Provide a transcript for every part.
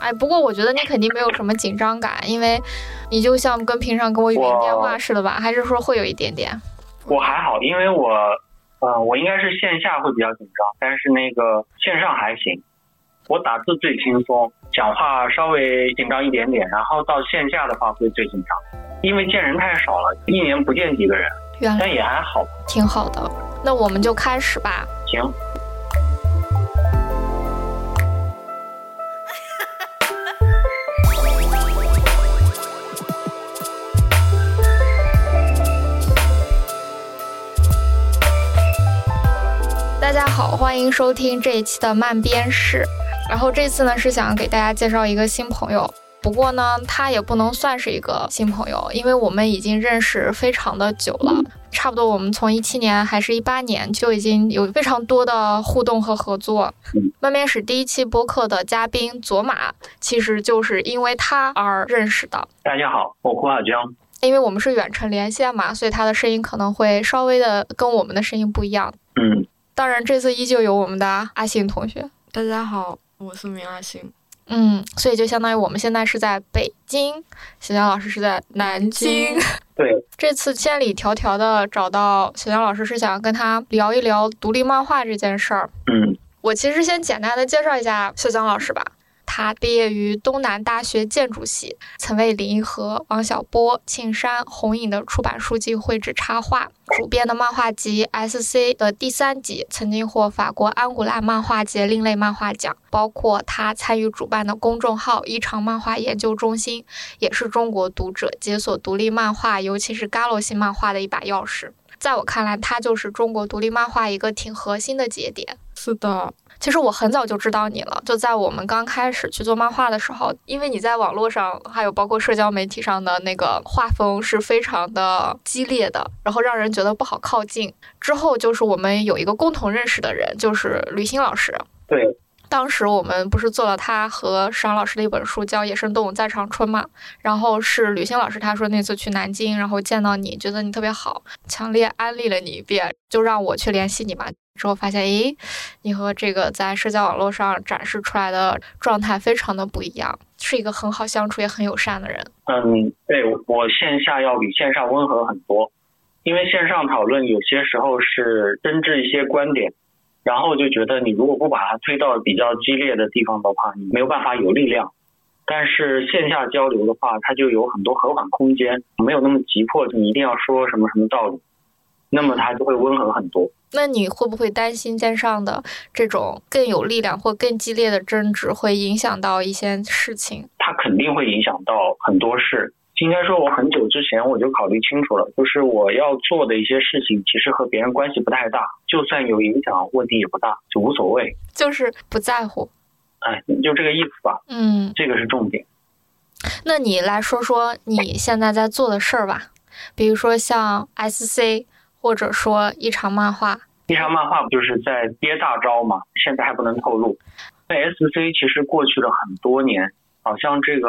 哎，不过我觉得你肯定没有什么紧张感，因为你就像跟平常跟我语音电话似的吧？还是说会有一点点？我还好，因为我，呃，我应该是线下会比较紧张，但是那个线上还行。我打字最轻松，讲话稍微紧张一点点，然后到线下的话会最紧张，因为见人太少了，一年不见几个人，但也还好，挺好的。那我们就开始吧。行。好，欢迎收听这一期的慢边室。然后这次呢是想给大家介绍一个新朋友，不过呢他也不能算是一个新朋友，因为我们已经认识非常的久了，差不多我们从一七年还是一八年就已经有非常多的互动和合作。慢边室第一期播客的嘉宾左马，其实就是因为他而认识的。大家好，我胡小江。因为我们是远程连线嘛，所以他的声音可能会稍微的跟我们的声音不一样。嗯，当然这次依旧有我们的阿信同学。大家好。我是明阿信，嗯，所以就相当于我们现在是在北京，小江老师是在南京。对，这次千里迢迢的找到小江老师，是想跟他聊一聊独立漫画这件事儿。嗯，我其实先简单的介绍一下小江老师吧。他毕业于东南大学建筑系，曾为林和、王小波、庆山、红影的出版书籍绘制插画，主编的漫画集《S.C》的第三集曾经获法国安古拉漫画节另类漫画奖。包括他参与主办的公众号“异常漫画研究中心”，也是中国读者解锁独立漫画，尤其是 Galo 系漫画的一把钥匙。在我看来，他就是中国独立漫画一个挺核心的节点。是的。其实我很早就知道你了，就在我们刚开始去做漫画的时候，因为你在网络上，还有包括社交媒体上的那个画风是非常的激烈的，然后让人觉得不好靠近。之后就是我们有一个共同认识的人，就是吕欣老师。对。当时我们不是做了他和史老师的一本书，叫《野生动物在长春》嘛？然后是吕星老师，他说那次去南京，然后见到你，觉得你特别好，强烈安利了你一遍，就让我去联系你嘛。之后发现，诶，你和这个在社交网络上展示出来的状态非常的不一样，是一个很好相处也很友善的人。嗯，对我线下要比线上温和很多，因为线上讨论有些时候是争执一些观点。然后就觉得你如果不把它推到比较激烈的地方的话，你没有办法有力量。但是线下交流的话，它就有很多和缓空间，没有那么急迫，你一定要说什么什么道理，那么它就会温和很多。那你会不会担心线上的这种更有力量或更激烈的争执会影响到一些事情？它肯定会影响到很多事。应该说，我很久之前我就考虑清楚了，就是我要做的一些事情，其实和别人关系不太大，就算有影响，问题也不大，就无所谓，就是不在乎。哎，就这个意思吧。嗯，这个是重点。那你来说说你现在在做的事儿吧，比如说像 SC，或者说一场漫画。一场漫画不就是在憋大招嘛？现在还不能透露。那 SC 其实过去了很多年。好像这个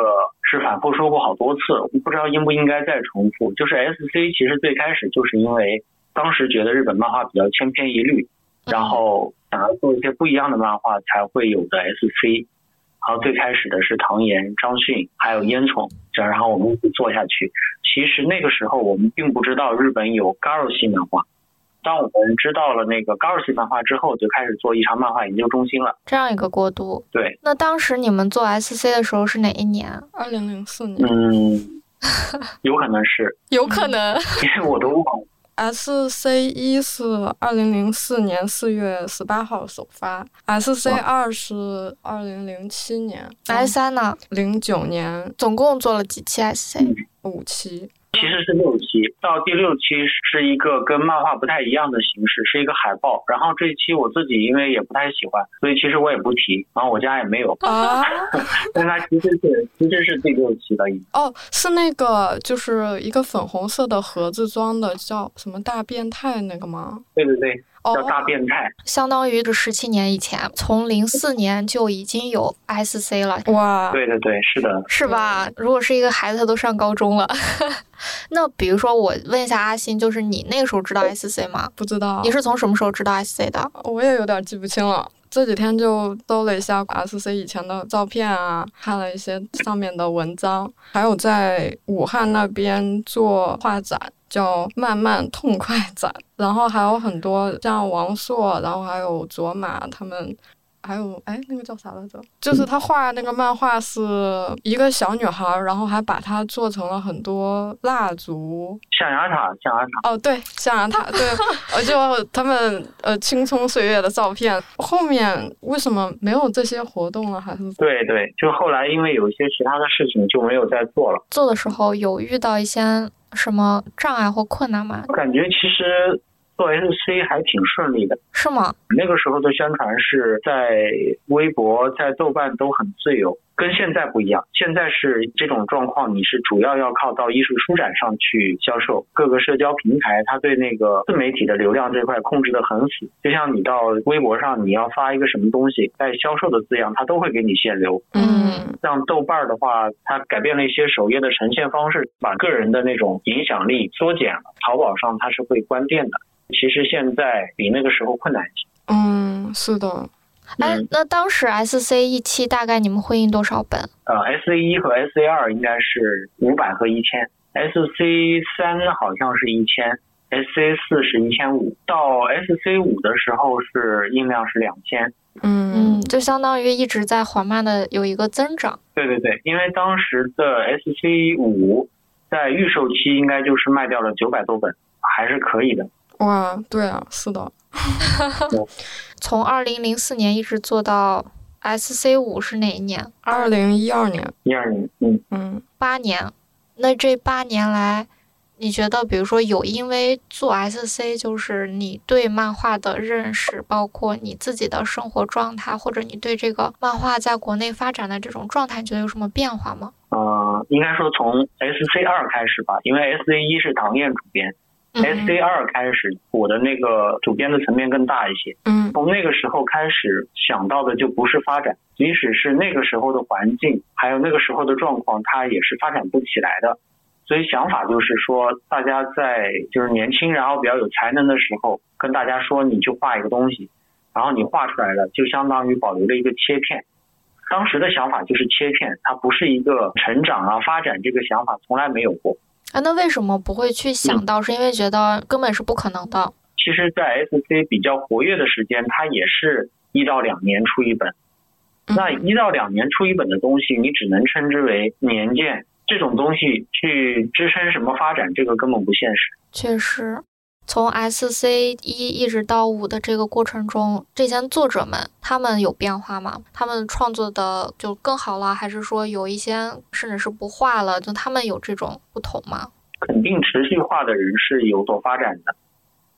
是反复说过好多次，不知道应不应该再重复。就是 S C 其实最开始就是因为当时觉得日本漫画比较千篇一律，然后想要做一些不一样的漫画才会有的 S C。然后最开始的是唐岩、张迅还有烟囱，然后我们一起做下去。其实那个时候我们并不知道日本有 Garo 系漫画。当我们知道了那个高尔系漫画之后，就开始做异常漫画研究中心了。这样一个过渡。对。那当时你们做 SC 的时候是哪一年？二零零四年。嗯，有可能是。有可能。因为我都忘了。SC 一是二零零四年四月十八号首发，SC 二是二零零七年，S 三呢？零九年。总共做了几期 SC？五期。其实是六期，到第六期是一个跟漫画不太一样的形式，是一个海报。然后这一期我自己因为也不太喜欢，所以其实我也不提。然后我家也没有啊，但它其实是其实是第六期的。哦，是那个就是一个粉红色的盒子装的，叫什么大变态那个吗？对对对。叫大变态，相当于是十七年以前，从零四年就已经有 SC 了。哇，对对对，是的，是吧？如果是一个孩子，他都上高中了。那比如说，我问一下阿星，就是你那个时候知道 SC 吗？不知道。你是从什么时候知道 SC 的？我也有点记不清了。这几天就搜了一下 S C 以前的照片啊，看了一些上面的文章，还有在武汉那边做画展，叫“慢慢痛快展”，然后还有很多像王朔，然后还有卓玛他们。还有，哎，那个叫啥来着？就是他画那个漫画是一个小女孩，然后还把它做成了很多蜡烛。象牙塔，象牙塔。哦，对，象牙塔，对，呃，就他们呃青葱岁月的照片。后面为什么没有这些活动了？还是？对对，就后来因为有一些其他的事情就没有再做了。做的时候有遇到一些什么障碍或困难吗？我感觉其实。做 SC 还挺顺利的，是吗？那个时候的宣传是在微博、在豆瓣都很自由，跟现在不一样。现在是这种状况，你是主要要靠到艺术书展上去销售。各个社交平台，它对那个自媒体的流量这块控制的很死。就像你到微博上，你要发一个什么东西带销售的字样，它都会给你限流。嗯，像豆瓣的话，它改变了一些首页的呈现方式，把个人的那种影响力缩减了。淘宝上它是会关店的。其实现在比那个时候困难一些。嗯，是的。哎，那当时 S C 一期大概你们会印多少本？呃，S C 一和 S C 二应该是五百和一千，S C 三好像是一千，S C 四是一千五，到 S C 五的时候是印量是两千。嗯嗯，就相当于一直在缓慢的有一个增长。对对对，因为当时的 S C 五在预售期应该就是卖掉了九百多本，还是可以的。哇，对啊，是的。从二零零四年一直做到 S C 五是哪一年？二零一二年。一二年，嗯嗯，八年。那这八年来，你觉得，比如说有因为做 S C，就是你对漫画的认识，包括你自己的生活状态，或者你对这个漫画在国内发展的这种状态，你觉得有什么变化吗？呃，应该说从 S C 二开始吧，因为 S C 一是唐燕主编。S C 二开始，我的那个主编的层面更大一些。嗯，从那个时候开始想到的就不是发展，即使是那个时候的环境，还有那个时候的状况，它也是发展不起来的。所以想法就是说，大家在就是年轻然后比较有才能的时候，跟大家说你去画一个东西，然后你画出来了，就相当于保留了一个切片。当时的想法就是切片，它不是一个成长啊发展这个想法从来没有过。啊，那为什么不会去想到？是因为觉得根本是不可能的。其实，在 SC 比较活跃的时间，它也是一到两年出一本。那一到两年出一本的东西，你只能称之为年鉴。这种东西去支撑什么发展，这个根本不现实。确实。从 S C 一一直到五的这个过程中，这些作者们他们有变化吗？他们创作的就更好了，还是说有一些甚至是不画了？就他们有这种不同吗？肯定持续画的人是有所发展的，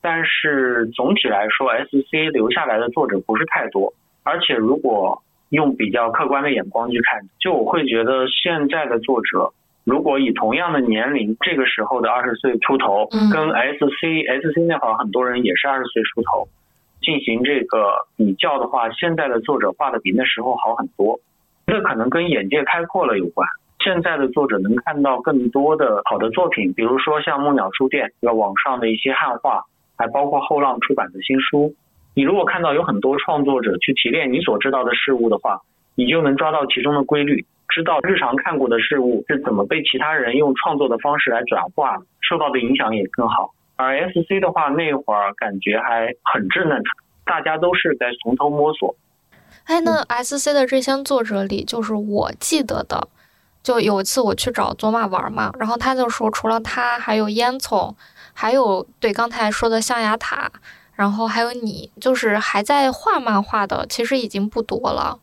但是总体来说，S C 留下来的作者不是太多。而且如果用比较客观的眼光去看，就我会觉得现在的作者。如果以同样的年龄，这个时候的二十岁出头，跟 S C S C 那会儿很多人也是二十岁出头，进行这个比较的话，现在的作者画的比那时候好很多。这可能跟眼界开阔了有关。现在的作者能看到更多的好的作品，比如说像木鸟书店，个网上的一些汉化，还包括后浪出版的新书。你如果看到有很多创作者去提炼你所知道的事物的话，你就能抓到其中的规律。知道日常看过的事物是怎么被其他人用创作的方式来转化，受到的影响也更好。而 S C 的话，那会儿感觉还很稚嫩，大家都是在从头摸索。哎，那 S C 的这些作者里，就是我记得的，就有一次我去找佐马玩嘛，然后他就说，除了他，还有烟囱，还有对刚才说的象牙塔，然后还有你，就是还在画漫画的，其实已经不多了。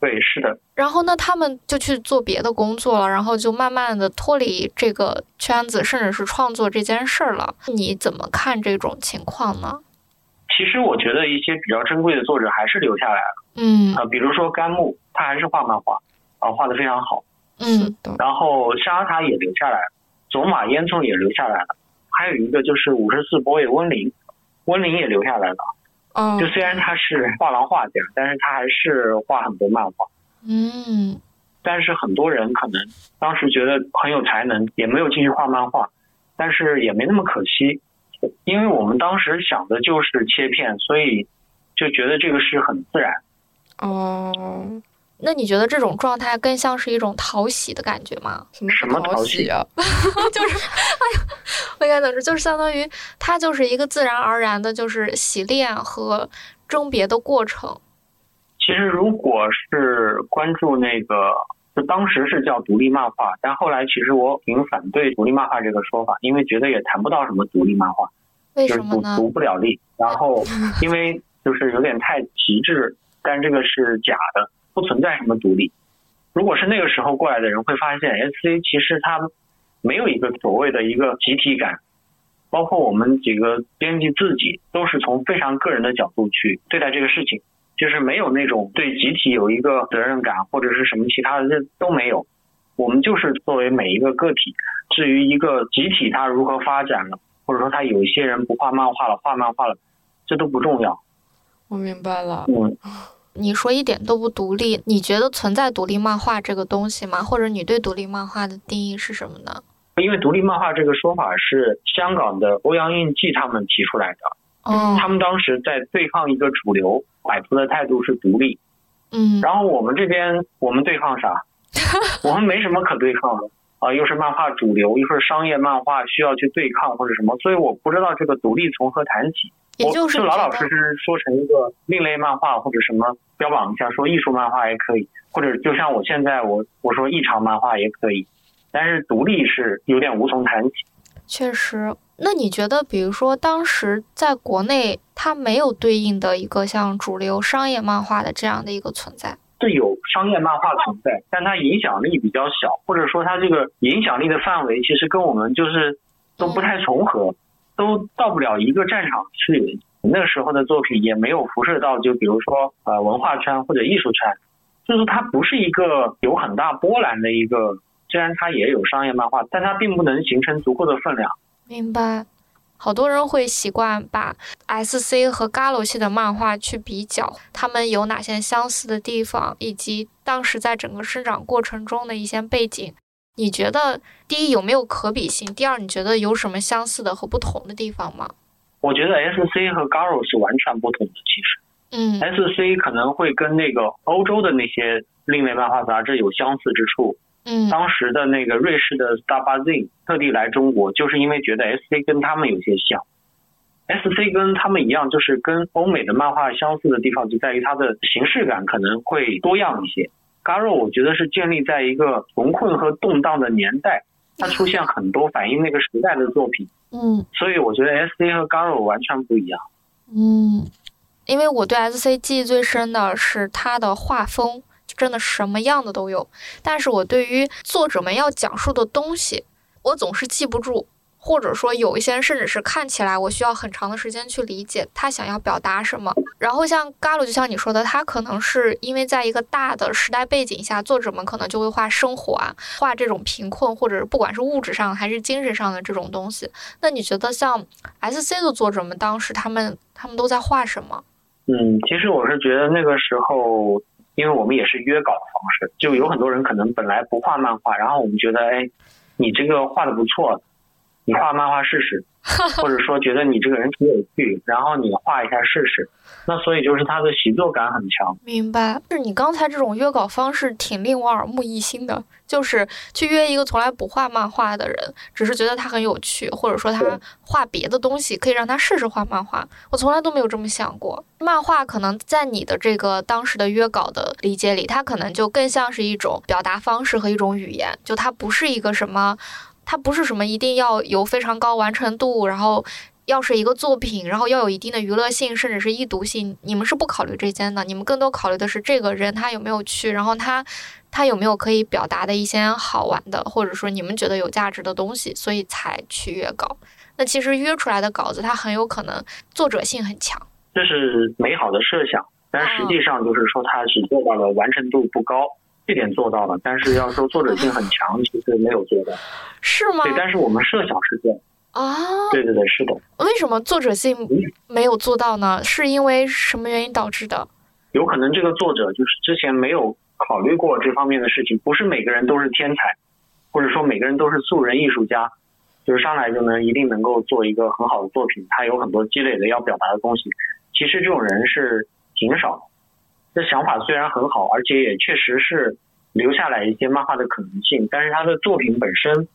对，是的。然后呢，他们就去做别的工作了，然后就慢慢的脱离这个圈子，甚至是创作这件事儿了。你怎么看这种情况呢？其实我觉得一些比较珍贵的作者还是留下来了。嗯。啊，比如说甘木，他还是画漫画，啊，画的非常好。嗯。然后沙塔也留下来了，走马烟囱也留下来了，还有一个就是五十四博野温林，温林也留下来了。就虽然他是画廊画家，但是他还是画很多漫画。嗯。但是很多人可能当时觉得很有才能，也没有继续画漫画，但是也没那么可惜，因为我们当时想的就是切片，所以就觉得这个是很自然。哦，那你觉得这种状态更像是一种讨喜的感觉吗？什么什么讨喜啊？就是，哎呀，我应该怎么说？就是相当于它就是一个自然而然的，就是洗练和甄别的过程。其实如果是关注那个，就当时是叫独立漫画，但后来其实我挺反对独立漫画这个说法，因为觉得也谈不到什么独立漫画，就是读为什么呢？读不了力。然后 因为就是有点太极致，但这个是假的，不存在什么独立。如果是那个时候过来的人，会发现 S C 其实它没有一个所谓的一个集体感，包括我们几个编辑自己都是从非常个人的角度去对待这个事情，就是没有那种对集体有一个责任感或者是什么其他的，这都没有。我们就是作为每一个个体，至于一个集体它如何发展了，或者说他有一些人不画漫画了，画漫画了，这都不重要。我明白了。嗯，你说一点都不独立，你觉得存在独立漫画这个东西吗？或者你对独立漫画的定义是什么呢？因为独立漫画这个说法是香港的欧阳印记他们提出来的，哦，他们当时在对抗一个主流，摆出的态度是独立。嗯，然后我们这边我们对抗啥？我们没什么可对抗的啊，又是漫画主流，又是商业漫画需要去对抗或者什么，所以我不知道这个独立从何谈起。也就是老老实实说成一个另类漫画或者什么标榜一下，说艺术漫画也可以，或者就像我现在我我说异常漫画也可以，但是独立是有点无从谈起。确实。那你觉得，比如说当时在国内，它没有对应的一个像主流商业漫画的这样的一个存在？对有商业漫画存在，但它影响力比较小，或者说它这个影响力的范围其实跟我们就是都不太重合，都到不了一个战场去。那时候的作品也没有辐射到，就比如说呃文化圈或者艺术圈，就是它不是一个有很大波澜的一个。虽然它也有商业漫画，但它并不能形成足够的分量。明白。好多人会习惯把 S C 和 Galo 系的漫画去比较，他们有哪些相似的地方，以及当时在整个生长过程中的一些背景。你觉得第一有没有可比性？第二，你觉得有什么相似的和不同的地方吗？我觉得 S C 和 Garo 是完全不同的，其实。嗯 S C 可能会跟那个欧洲的那些另类漫画杂志有相似之处。嗯当时的那个瑞士的 Star Magazine 特地来中国，就是因为觉得 S C 跟他们有些像。S C 跟他们一样，就是跟欧美的漫画相似的地方就在于它的形式感可能会多样一些。Garo 我觉得是建立在一个穷困和动荡的年代，它出现很多反映那个时代的作品，嗯所以我觉得 S C 和 Garo 完全不一样。嗯，因为我对 S C 记忆最深的是它的画风，真的什么样的都有。但是我对于作者们要讲述的东西，我总是记不住，或者说有一些人甚至是看起来我需要很长的时间去理解他想要表达什么。然后像嘎鲁，就像你说的，他可能是因为在一个大的时代背景下，作者们可能就会画生活啊，画这种贫困或者不管是物质上还是精神上的这种东西。那你觉得像 S C 的作者们当时他们他们都在画什么？嗯，其实我是觉得那个时候，因为我们也是约稿的方式，就有很多人可能本来不画漫画，然后我们觉得，哎，你这个画的不错，你画漫画试试，或者说觉得你这个人挺有趣，然后你画一下试试。那所以就是他的习作感很强。明白，就是你刚才这种约稿方式挺令我耳目一新的，就是去约一个从来不画漫画的人，只是觉得他很有趣，或者说他画别的东西，可以让他试试画漫画。我从来都没有这么想过，漫画可能在你的这个当时的约稿的理解里，它可能就更像是一种表达方式和一种语言，就它不是一个什么，它不是什么一定要有非常高完成度，然后。要是一个作品，然后要有一定的娱乐性，甚至是易读性，你们是不考虑这些的，你们更多考虑的是这个人他有没有趣，然后他他有没有可以表达的一些好玩的，或者说你们觉得有价值的东西，所以才去约稿。那其实约出来的稿子，它很有可能作者性很强。这是美好的设想，但实际上就是说它只做到了完成度不高，这点做到了，但是要说作者性很强，其实没有做到。是吗？对，但是我们设想是这样。啊，对对对，是的。为什么作者性没有做到呢？是因为什么原因导致的？有可能这个作者就是之前没有考虑过这方面的事情，不是每个人都是天才，或者说每个人都是素人艺术家，就是上来就能一定能够做一个很好的作品，他有很多积累的要表达的东西。其其实这种人是挺少的。这想法虽然很好，而且也确实是留下来一些漫画的可能性，但是他的作品本身，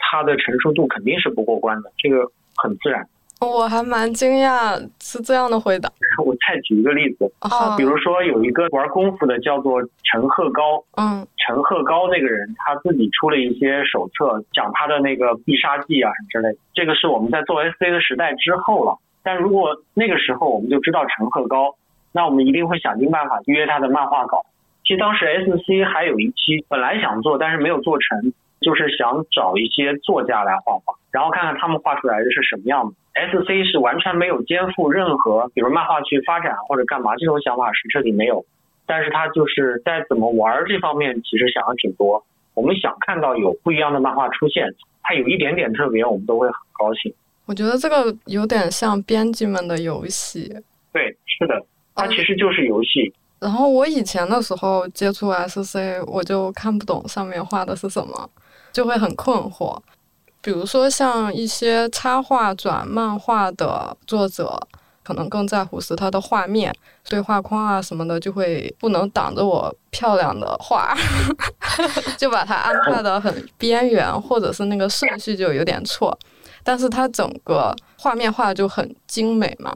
他的成熟度肯定是不过关的，这个很自然。我还蛮惊讶是这样的回答。我再举一个例子，啊比如说有一个玩功夫的叫做陈鹤高，嗯陈鹤高那个人他自己出了一些手册，讲他的那个必杀技啊什么之类的。这个是我们在做 SC 的时代之后了。但如果那个时候我们就知道陈鹤高，那我们一定会想尽办法约他的漫画稿。其实当时 SC 还有一期本来想做，但是没有做成，就是想找一些作家来画画，然后看看他们画出来的是什么样的。SC 是完全没有肩负任何，比如漫画去发展或者干嘛这种想法是彻底没有。但是他就是在怎么玩儿这方面，其实想的挺多。我们想看到有不一样的漫画出现，它有一点点特别，我们都会很高兴。我觉得这个有点像编辑们的游戏。对，是的，它其实就是游戏。然后我以前的时候接触 SC，我就看不懂上面画的是什么，就会很困惑。比如说像一些插画转漫画的作者，可能更在乎是它的画面、对话框啊什么的，就会不能挡着我漂亮的画，就把它安排的很边缘，或者是那个顺序就有点错。但是它整个画面画就很精美嘛。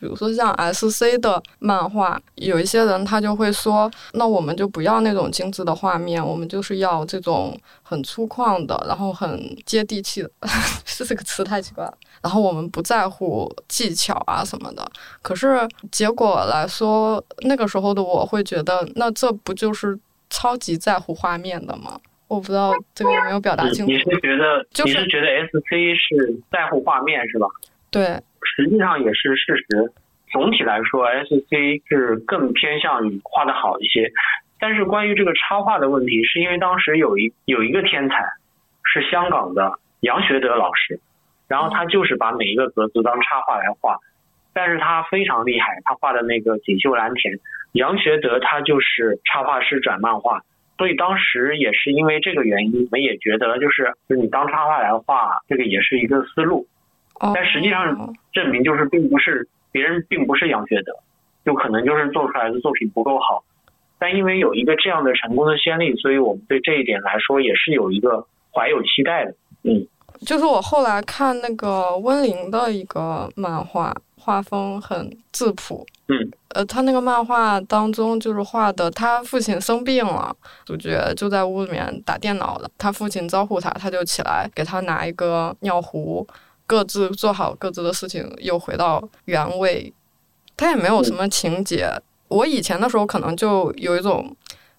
比如说像 SC 的漫画，有一些人他就会说，那我们就不要那种精致的画面，我们就是要这种很粗犷的，然后很接地气的，是这个词太奇怪了。然后我们不在乎技巧啊什么的。可是结果来说，那个时候的我会觉得，那这不就是超级在乎画面的吗？我不知道这个有没有表达清楚你。是觉得、就是你是觉得 SC 是在乎画面是吧？对，实际上也是事实。总体来说，SC 是更偏向于画的好一些。但是关于这个插画的问题，是因为当时有一有一个天才，是香港的杨学德老师，然后他就是把每一个格子当插画来画，但是他非常厉害，他画的那个锦绣蓝田，杨学德他就是插画师转漫画，所以当时也是因为这个原因，我们也觉得就是就是你当插画来画，这个也是一个思路。哦但实际上证明就是并不是别人并不是杨学德，就可能就是做出来的作品不够好。但因为有一个这样的成功的先例，所以我们对这一点来说也是有一个怀有期待的。嗯，就是我后来看那个温玲的一个漫画，画风很质朴。嗯，呃，他那个漫画当中就是画的他父亲生病了，主角就在屋里面打电脑了，他父亲招呼他，他就起来给他拿一个尿壶，各自做好各自的事情，又回到原位。他也没有什么情节。我以前的时候可能就有一种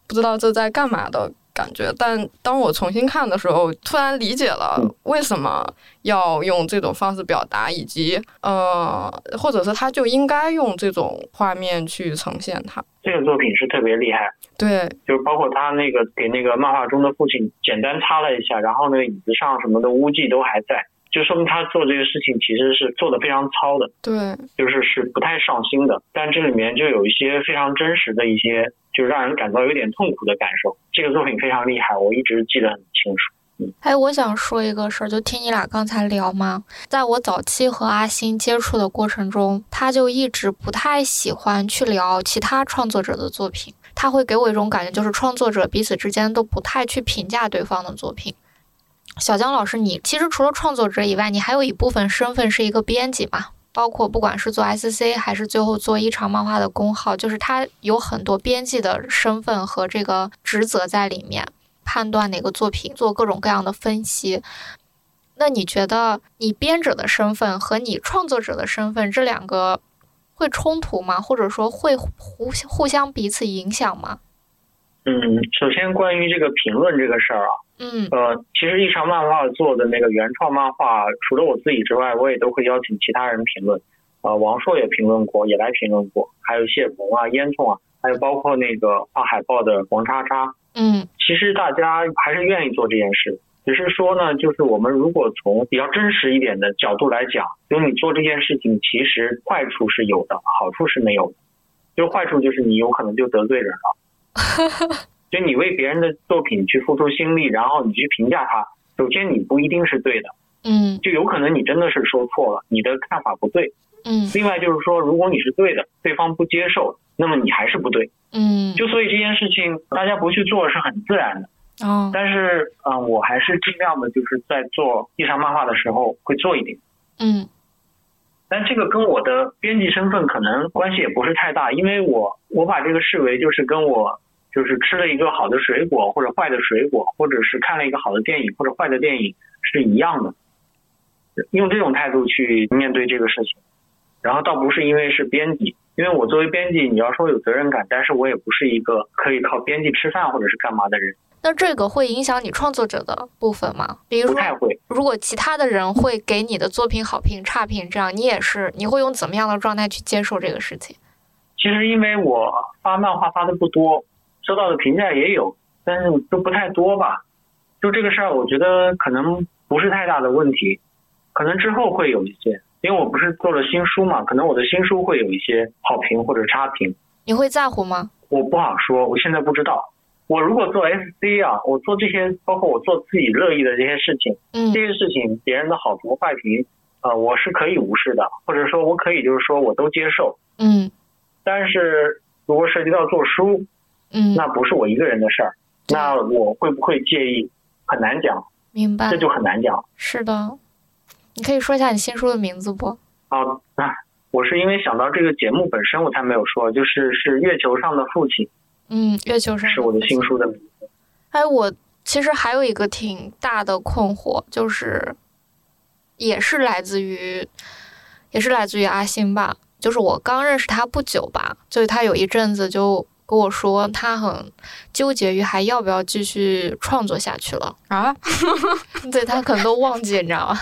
不知道这在干嘛的感觉，但当我重新看的时候，突然理解了为什么要用这种方式表达，以及呃，或者是他就应该用这种画面去呈现它。这个作品是特别厉害，对，就是包括他那个给那个漫画中的父亲简单擦了一下，然后那个椅子上什么的污迹都还在，就说明他做这个事情其实是做的非常糙的。对，就是是不太上心的，但这里面就有一些非常真实的一些，就让人感到有点痛苦的感受。这个作品非常厉害，我一直记得很清楚。哎，我想说一个事儿，就听你俩刚才聊嘛，在我早期和阿星接触的过程中，他就一直不太喜欢去聊其他创作者的作品，他会给我一种感觉，就是创作者彼此之间都不太去评价对方的作品。小江老师，你其实除了创作者以外，你还有一部分身份是一个编辑嘛？包括不管是做 SC 还是最后做一场漫画的公号，就是他有很多编辑的身份和这个职责在里面，判断哪个作品，做各种各样的分析。那你觉得你编者的身份和你创作者的身份这两个会冲突吗？或者说会互互相彼此影响吗？嗯，首先关于这个评论这个事儿啊，嗯呃，其实一场漫画做的那个原创漫画，除了我自己之外，我也都会邀请其他人评论。呃，王朔也评论过，也来评论过，还有谢鹏啊、烟囱啊，还有包括那个画海报的王叉叉。嗯其实大家还是愿意做这件事，只是说呢，就是我们如果从比较真实一点的角度来讲，就是你做这件事情，其实坏处是有的，好处是没有的。就坏处就是你有可能就得罪人了。就你为别人的作品去付出心力，然后你去评价他，首先你不一定是对的，嗯就有可能你真的是说错了，你的看法不对。嗯另外就是说，如果你是对的，对方不接受，那么你还是不对。嗯，就所以这件事情大家不去做是很自然的。哦，但是，嗯、我还是尽量的，就是在做地上漫画的时候会做一点。嗯但这个跟我的编辑身份可能关系也不是太大，因为我我把这个视为就是跟我就是吃了一个好的水果或者坏的水果，或者是看了一个好的电影或者坏的电影是一样的，用这种态度去面对这个事情。然后倒不是因为是编辑，因为我作为编辑，你要说有责任感，但是我也不是一个可以靠编辑吃饭或者是干嘛的人，那这个会影响你创作者的部分吗？比如说，不太会。如果其他的人会给你的作品好评、差评，这样你也是，你会用怎么样的状态去接受这个事情？其实因为我发漫画发的不多，收到的评价也有，但是都不太多吧。就这个事儿，我觉得可能不是太大的问题，可能之后会有一些，因为我不是做了新书嘛，可能我的新书会有一些好评或者差评，你会在乎吗？我不好说，我现在不知道。我如果做 SC 啊，我做这些，包括我做自己乐意的这些事情，嗯这些事情别人的好评坏评，呃，我是可以无视的，或者说我可以就是说我都接受。嗯但是如果涉及到做书，嗯，那不是我一个人的事儿，那我会不会介意？很难讲，明白这。就很难讲。是的，你可以说一下你新书的名字不？啊，那我是因为想到这个节目本身，我才没有说，就是是月球上的父亲嗯，月球上是我的新书的名字。哎，我其实还有一个挺大的困惑，就是也是来自于，也是来自于阿星吧。就是我刚认识他不久吧，就是他有一阵子就跟我说，他很纠结于还要不要继续创作下去了。啊，对他可能都忘记，你知道吗？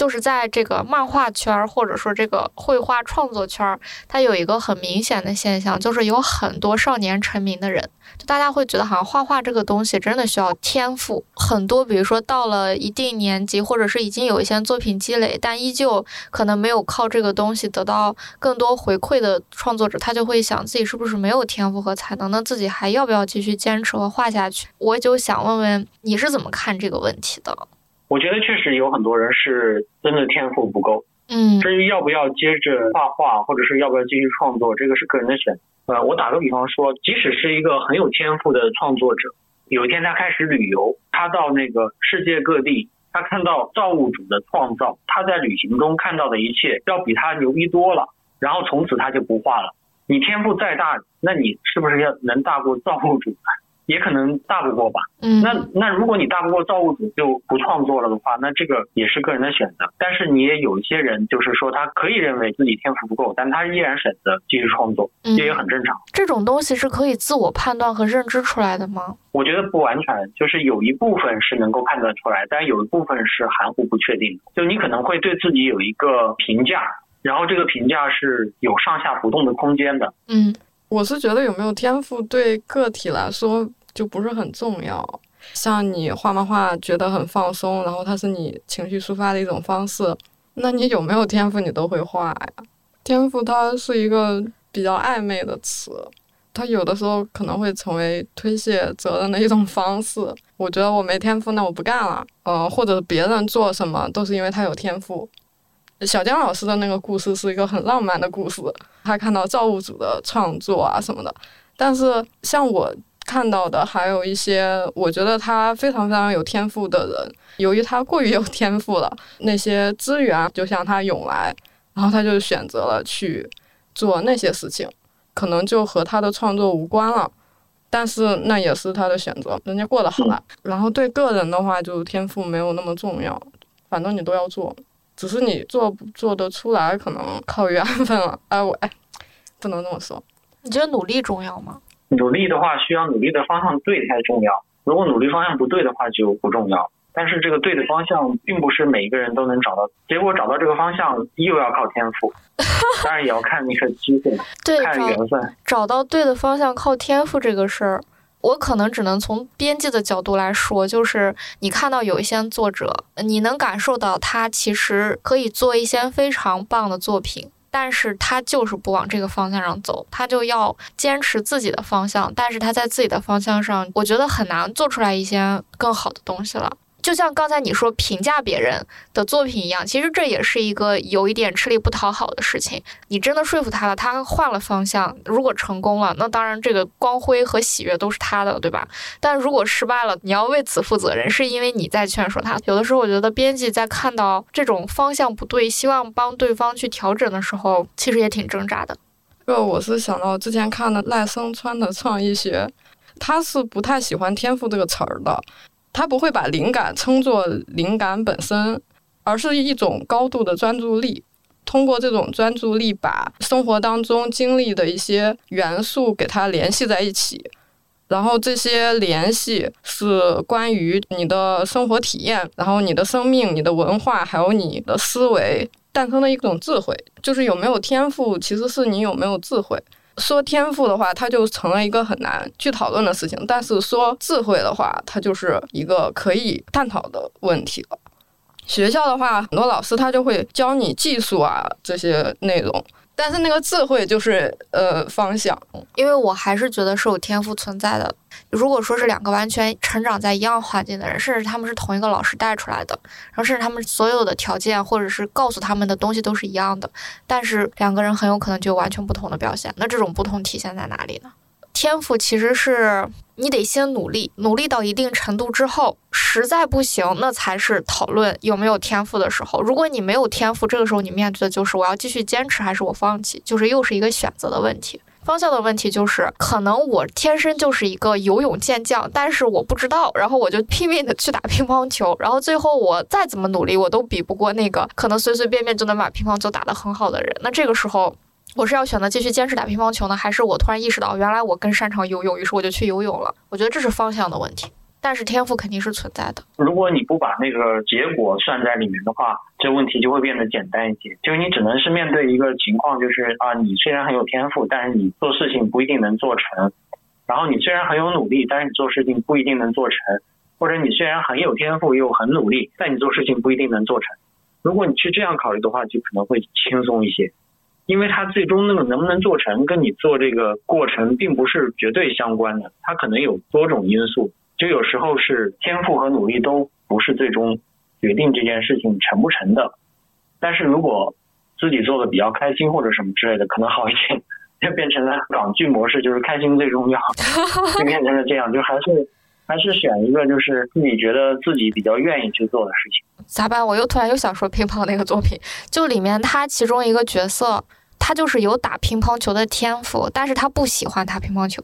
就是在这个漫画圈儿，或者说这个绘画创作圈儿，它有一个很明显的现象，就是有很多少年成名的人，就大家会觉得好像画画这个东西真的需要天赋。很多比如说到了一定年纪，或者是已经有一些作品积累，但依旧可能没有靠这个东西得到更多回馈的创作者，他就会想自己是不是没有天赋和才能，那自己还要不要继续坚持和画下去？我就想问问你是怎么看这个问题的？我觉得确实有很多人是真的天赋不够，嗯至于要不要接着画画，或者是要不要继续创作，这个是个人的选择。呃，我打个比方说，即使是一个很有天赋的创作者，有一天他开始旅游，他到那个世界各地，他看到造物主的创造，他在旅行中看到的一切要比他牛逼多了，然后从此他就不画了。你天赋再大，那你是不是要能大过造物主？也可能大不过吧。嗯，那那如果你大不过造物主就不创作了的话，那这个也是个人的选择。但是你也有一些人，就是说他可以认为自己天赋不够，但他依然选择继续创作，嗯这也很正常。这种东西是可以自我判断和认知出来的吗？我觉得不完全，就是有一部分是能够判断出来，但有一部分是含糊不确定的。就你可能会对自己有一个评价，然后这个评价是有上下浮动的空间的。嗯我是觉得有没有天赋对个体来说就不是很重要。像你画漫画觉得很放松，然后它是你情绪抒发的一种方式，那你有没有天赋你都会画呀。天赋它是一个比较暧昧的词，它有的时候可能会成为推卸责任的一种方式。我觉得我没天赋，那我不干了。呃，或者别人做什么都是因为他有天赋。小江老师的那个故事是一个很浪漫的故事，他看到造物主的创作啊什么的。但是像我看到的，还有一些我觉得他非常非常有天赋的人，由于他过于有天赋了，那些资源就向他涌来，然后他就选择了去做那些事情，可能就和他的创作无关了。但是那也是他的选择，人家过得好了。然后对个人的话，就天赋没有那么重要，反正你都要做。只是你做不做得出来，可能靠缘分了。哎，我哎，不能这么说。你觉得努力重要吗？努力的话，需要努力的方向对才重要。如果努力方向不对的话，就不重要。但是这个对的方向，并不是每一个人都能找到。结果找到这个方向，又要靠天赋，当然也要看那个机会，对，看找缘分。找到对的方向靠天赋这个事儿，我可能只能从编辑的角度来说，就是你看到有一些作者，你能感受到他其实可以做一些非常棒的作品。但是他就是不往这个方向上走，他就要坚持自己的方向。但是他在自己的方向上，我觉得很难做出来一些更好的东西了。就像刚才你说评价别人的作品一样，其实这也是一个有一点吃力不讨好的事情。你真的说服他了，他换了方向，如果成功了，那当然这个光辉和喜悦都是他的，对吧？但如果失败了，你要为此负责任，是因为你在劝说他。有的时候，我觉得编辑在看到这种方向不对，希望帮对方去调整的时候，其实也挺挣扎的。这我是想到之前看的赖声川的创意学，他是不太喜欢“天赋”这个词儿的。他不会把灵感称作灵感本身，而是一种高度的专注力。通过这种专注力，把生活当中经历的一些元素给它联系在一起，然后这些联系是关于你的生活体验，然后你的生命、你的文化，还有你的思维诞生的一种智慧。就是有没有天赋，其实是你有没有智慧。说天赋的话，它就成了一个很难去讨论的事情；但是说智慧的话，它就是一个可以探讨的问题了。学校的话，很多老师他就会教你技术啊这些内容。但是那个智慧就是呃方向，因为我还是觉得是有天赋存在的。如果说是两个完全成长在一样环境的人，甚至他们是同一个老师带出来的，然后甚至他们所有的条件或者是告诉他们的东西都是一样的，但是两个人很有可能就完全不同的表现。那这种不同体现在哪里呢？天赋其实是你得先努力，努力到一定程度之后，实在不行，那才是讨论有没有天赋的时候。如果你没有天赋，这个时候你面对的就是我要继续坚持还是我放弃，就是又是一个选择的问题。方向的问题就是，可能我天生就是一个游泳健将，但是我不知道，然后我就拼命的去打乒乓球，然后最后我再怎么努力，我都比不过那个可能随随便便就能把乒乓球打得很好的人。那这个时候。我是要选择继续坚持打乒乓球呢，还是我突然意识到原来我更擅长游泳，于是我就去游泳了？我觉得这是方向的问题，但是天赋肯定是存在的。如果你不把那个结果算在里面的话，这问题就会变得简单一些。就是你只能是面对一个情况，就是啊，你虽然很有天赋，但是你做事情不一定能做成；然后你虽然很有努力，但是你做事情不一定能做成；或者你虽然很有天赋又很努力，但你做事情不一定能做成。如果你去这样考虑的话，就可能会轻松一些。因为它最终那个能不能做成，跟你做这个过程并不是绝对相关的，它可能有多种因素，就有时候是天赋和努力都不是最终决定这件事情成不成的。但是如果自己做的比较开心或者什么之类的，可能好一点，就变成了港剧模式，就是开心最重要，就变成了这样，就还是还是选一个就是自己觉得自己比较愿意去做的事情。咋办？我又突然又想说乒乓那个作品，就里面他其中一个角色。他就是有打乒乓球的天赋，但是他不喜欢打乒乓球。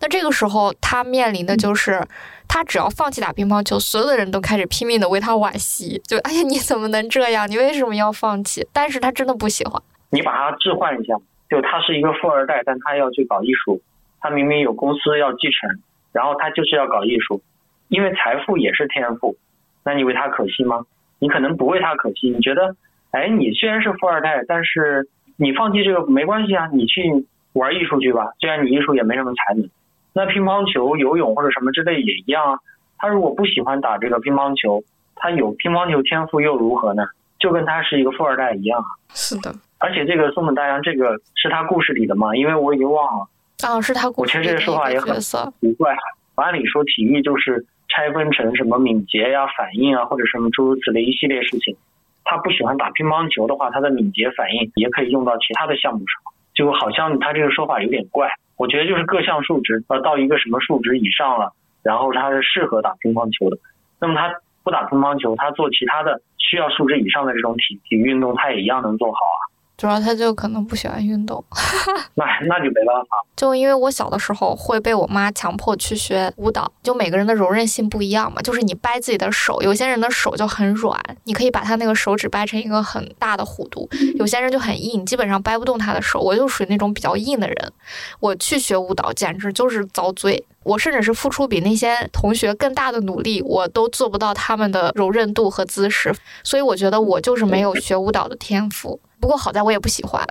那这个时候，他面临的就是，他只要放弃打乒乓球，所有的人都开始拼命的为他惋惜，就哎呀，你怎么能这样？你为什么要放弃？但是他真的不喜欢。你把他置换一下，就他是一个富二代，但他要去搞艺术，他明明有公司要继承，然后他就是要搞艺术，因为财富也是天赋。那你为他可惜吗？你可能不为他可惜，你觉得，哎，你虽然是富二代，但是。你放弃这个没关系啊，你去玩艺术去吧。虽然你艺术也没什么才能，那乒乓球、游泳或者什么之类也一样啊。他如果不喜欢打这个乒乓球，他有乒乓球天赋又如何呢？就跟他是一个富二代一样啊。是的，而且这个松本大洋这个是他故事里的吗？因为我已经忘了。啊，是他故事里的。我其实这个说法也很奇怪。按理说体育就是拆分成什么敏捷呀、反应啊，或者什么诸如此类一系列事情。他不喜欢打乒乓球的话，他的敏捷反应也可以用到其他的项目上，就好像他这个说法有点怪。我觉得就是各项数值呃到一个什么数值以上了，然后他是适合打乒乓球的。那么他不打乒乓球，他做其他的需要数值以上的这种体体育运动，他也一样能做好啊。主要他就可能不喜欢运动，那那就没办法。就因为我小的时候会被我妈强迫去学舞蹈，就每个人的柔韧性不一样嘛，就是你掰自己的手，有些人的手就很软，你可以把他那个手指掰成一个很大的弧度；有些人就很硬，基本上掰不动他的手。我就属于那种比较硬的人，我去学舞蹈简直就是遭罪。我甚至是付出比那些同学更大的努力，我都做不到他们的柔韧度和姿势，所以我觉得我就是没有学舞蹈的天赋。不过好在我也不喜欢，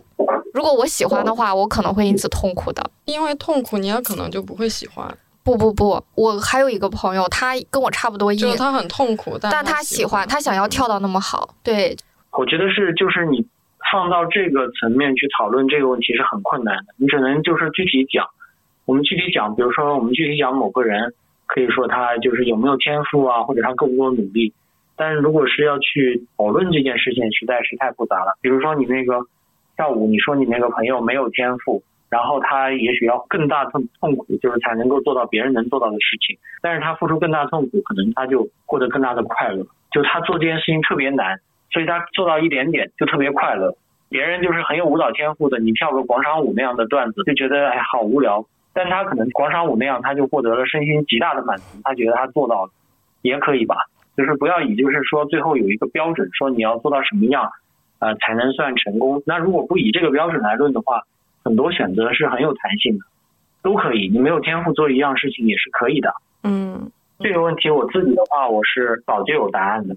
如果我喜欢的话，我可能会因此痛苦的。因为痛苦，你也可能就不会喜欢。不不不，我还有一个朋友，他跟我差不多硬，他很痛苦，但他喜欢，他想要跳到那么好。对，我觉得是，就是你放到这个层面去讨论这个问题是很困难的，你只能就是具体讲。我们具体讲，比如说我们具体讲某个人，可以说他就是有没有天赋啊，或者他够不够努力。但是如果是要去讨论这件事情，实在是太复杂了。比如说你那个跳舞，你说你那个朋友没有天赋，然后他也许要更大痛痛苦，就是才能够做到别人能做到的事情。但是他付出更大痛苦，可能他就获得更大的快乐。就他做这件事情特别难，所以他做到一点点就特别快乐。别人就是很有舞蹈天赋的，你跳个广场舞那样的段子，就觉得哎好无聊。但他可能广场舞那样，他就获得了身心极大的满足，他觉得他做到了，也可以吧。就是不要以就是说最后有一个标准，说你要做到什么样，呃才能算成功。那如果不以这个标准来论的话，很多选择是很有弹性的，都可以。你没有天赋做一样事情也是可以的。嗯，这个问题我自己的话，我是早就有答案的，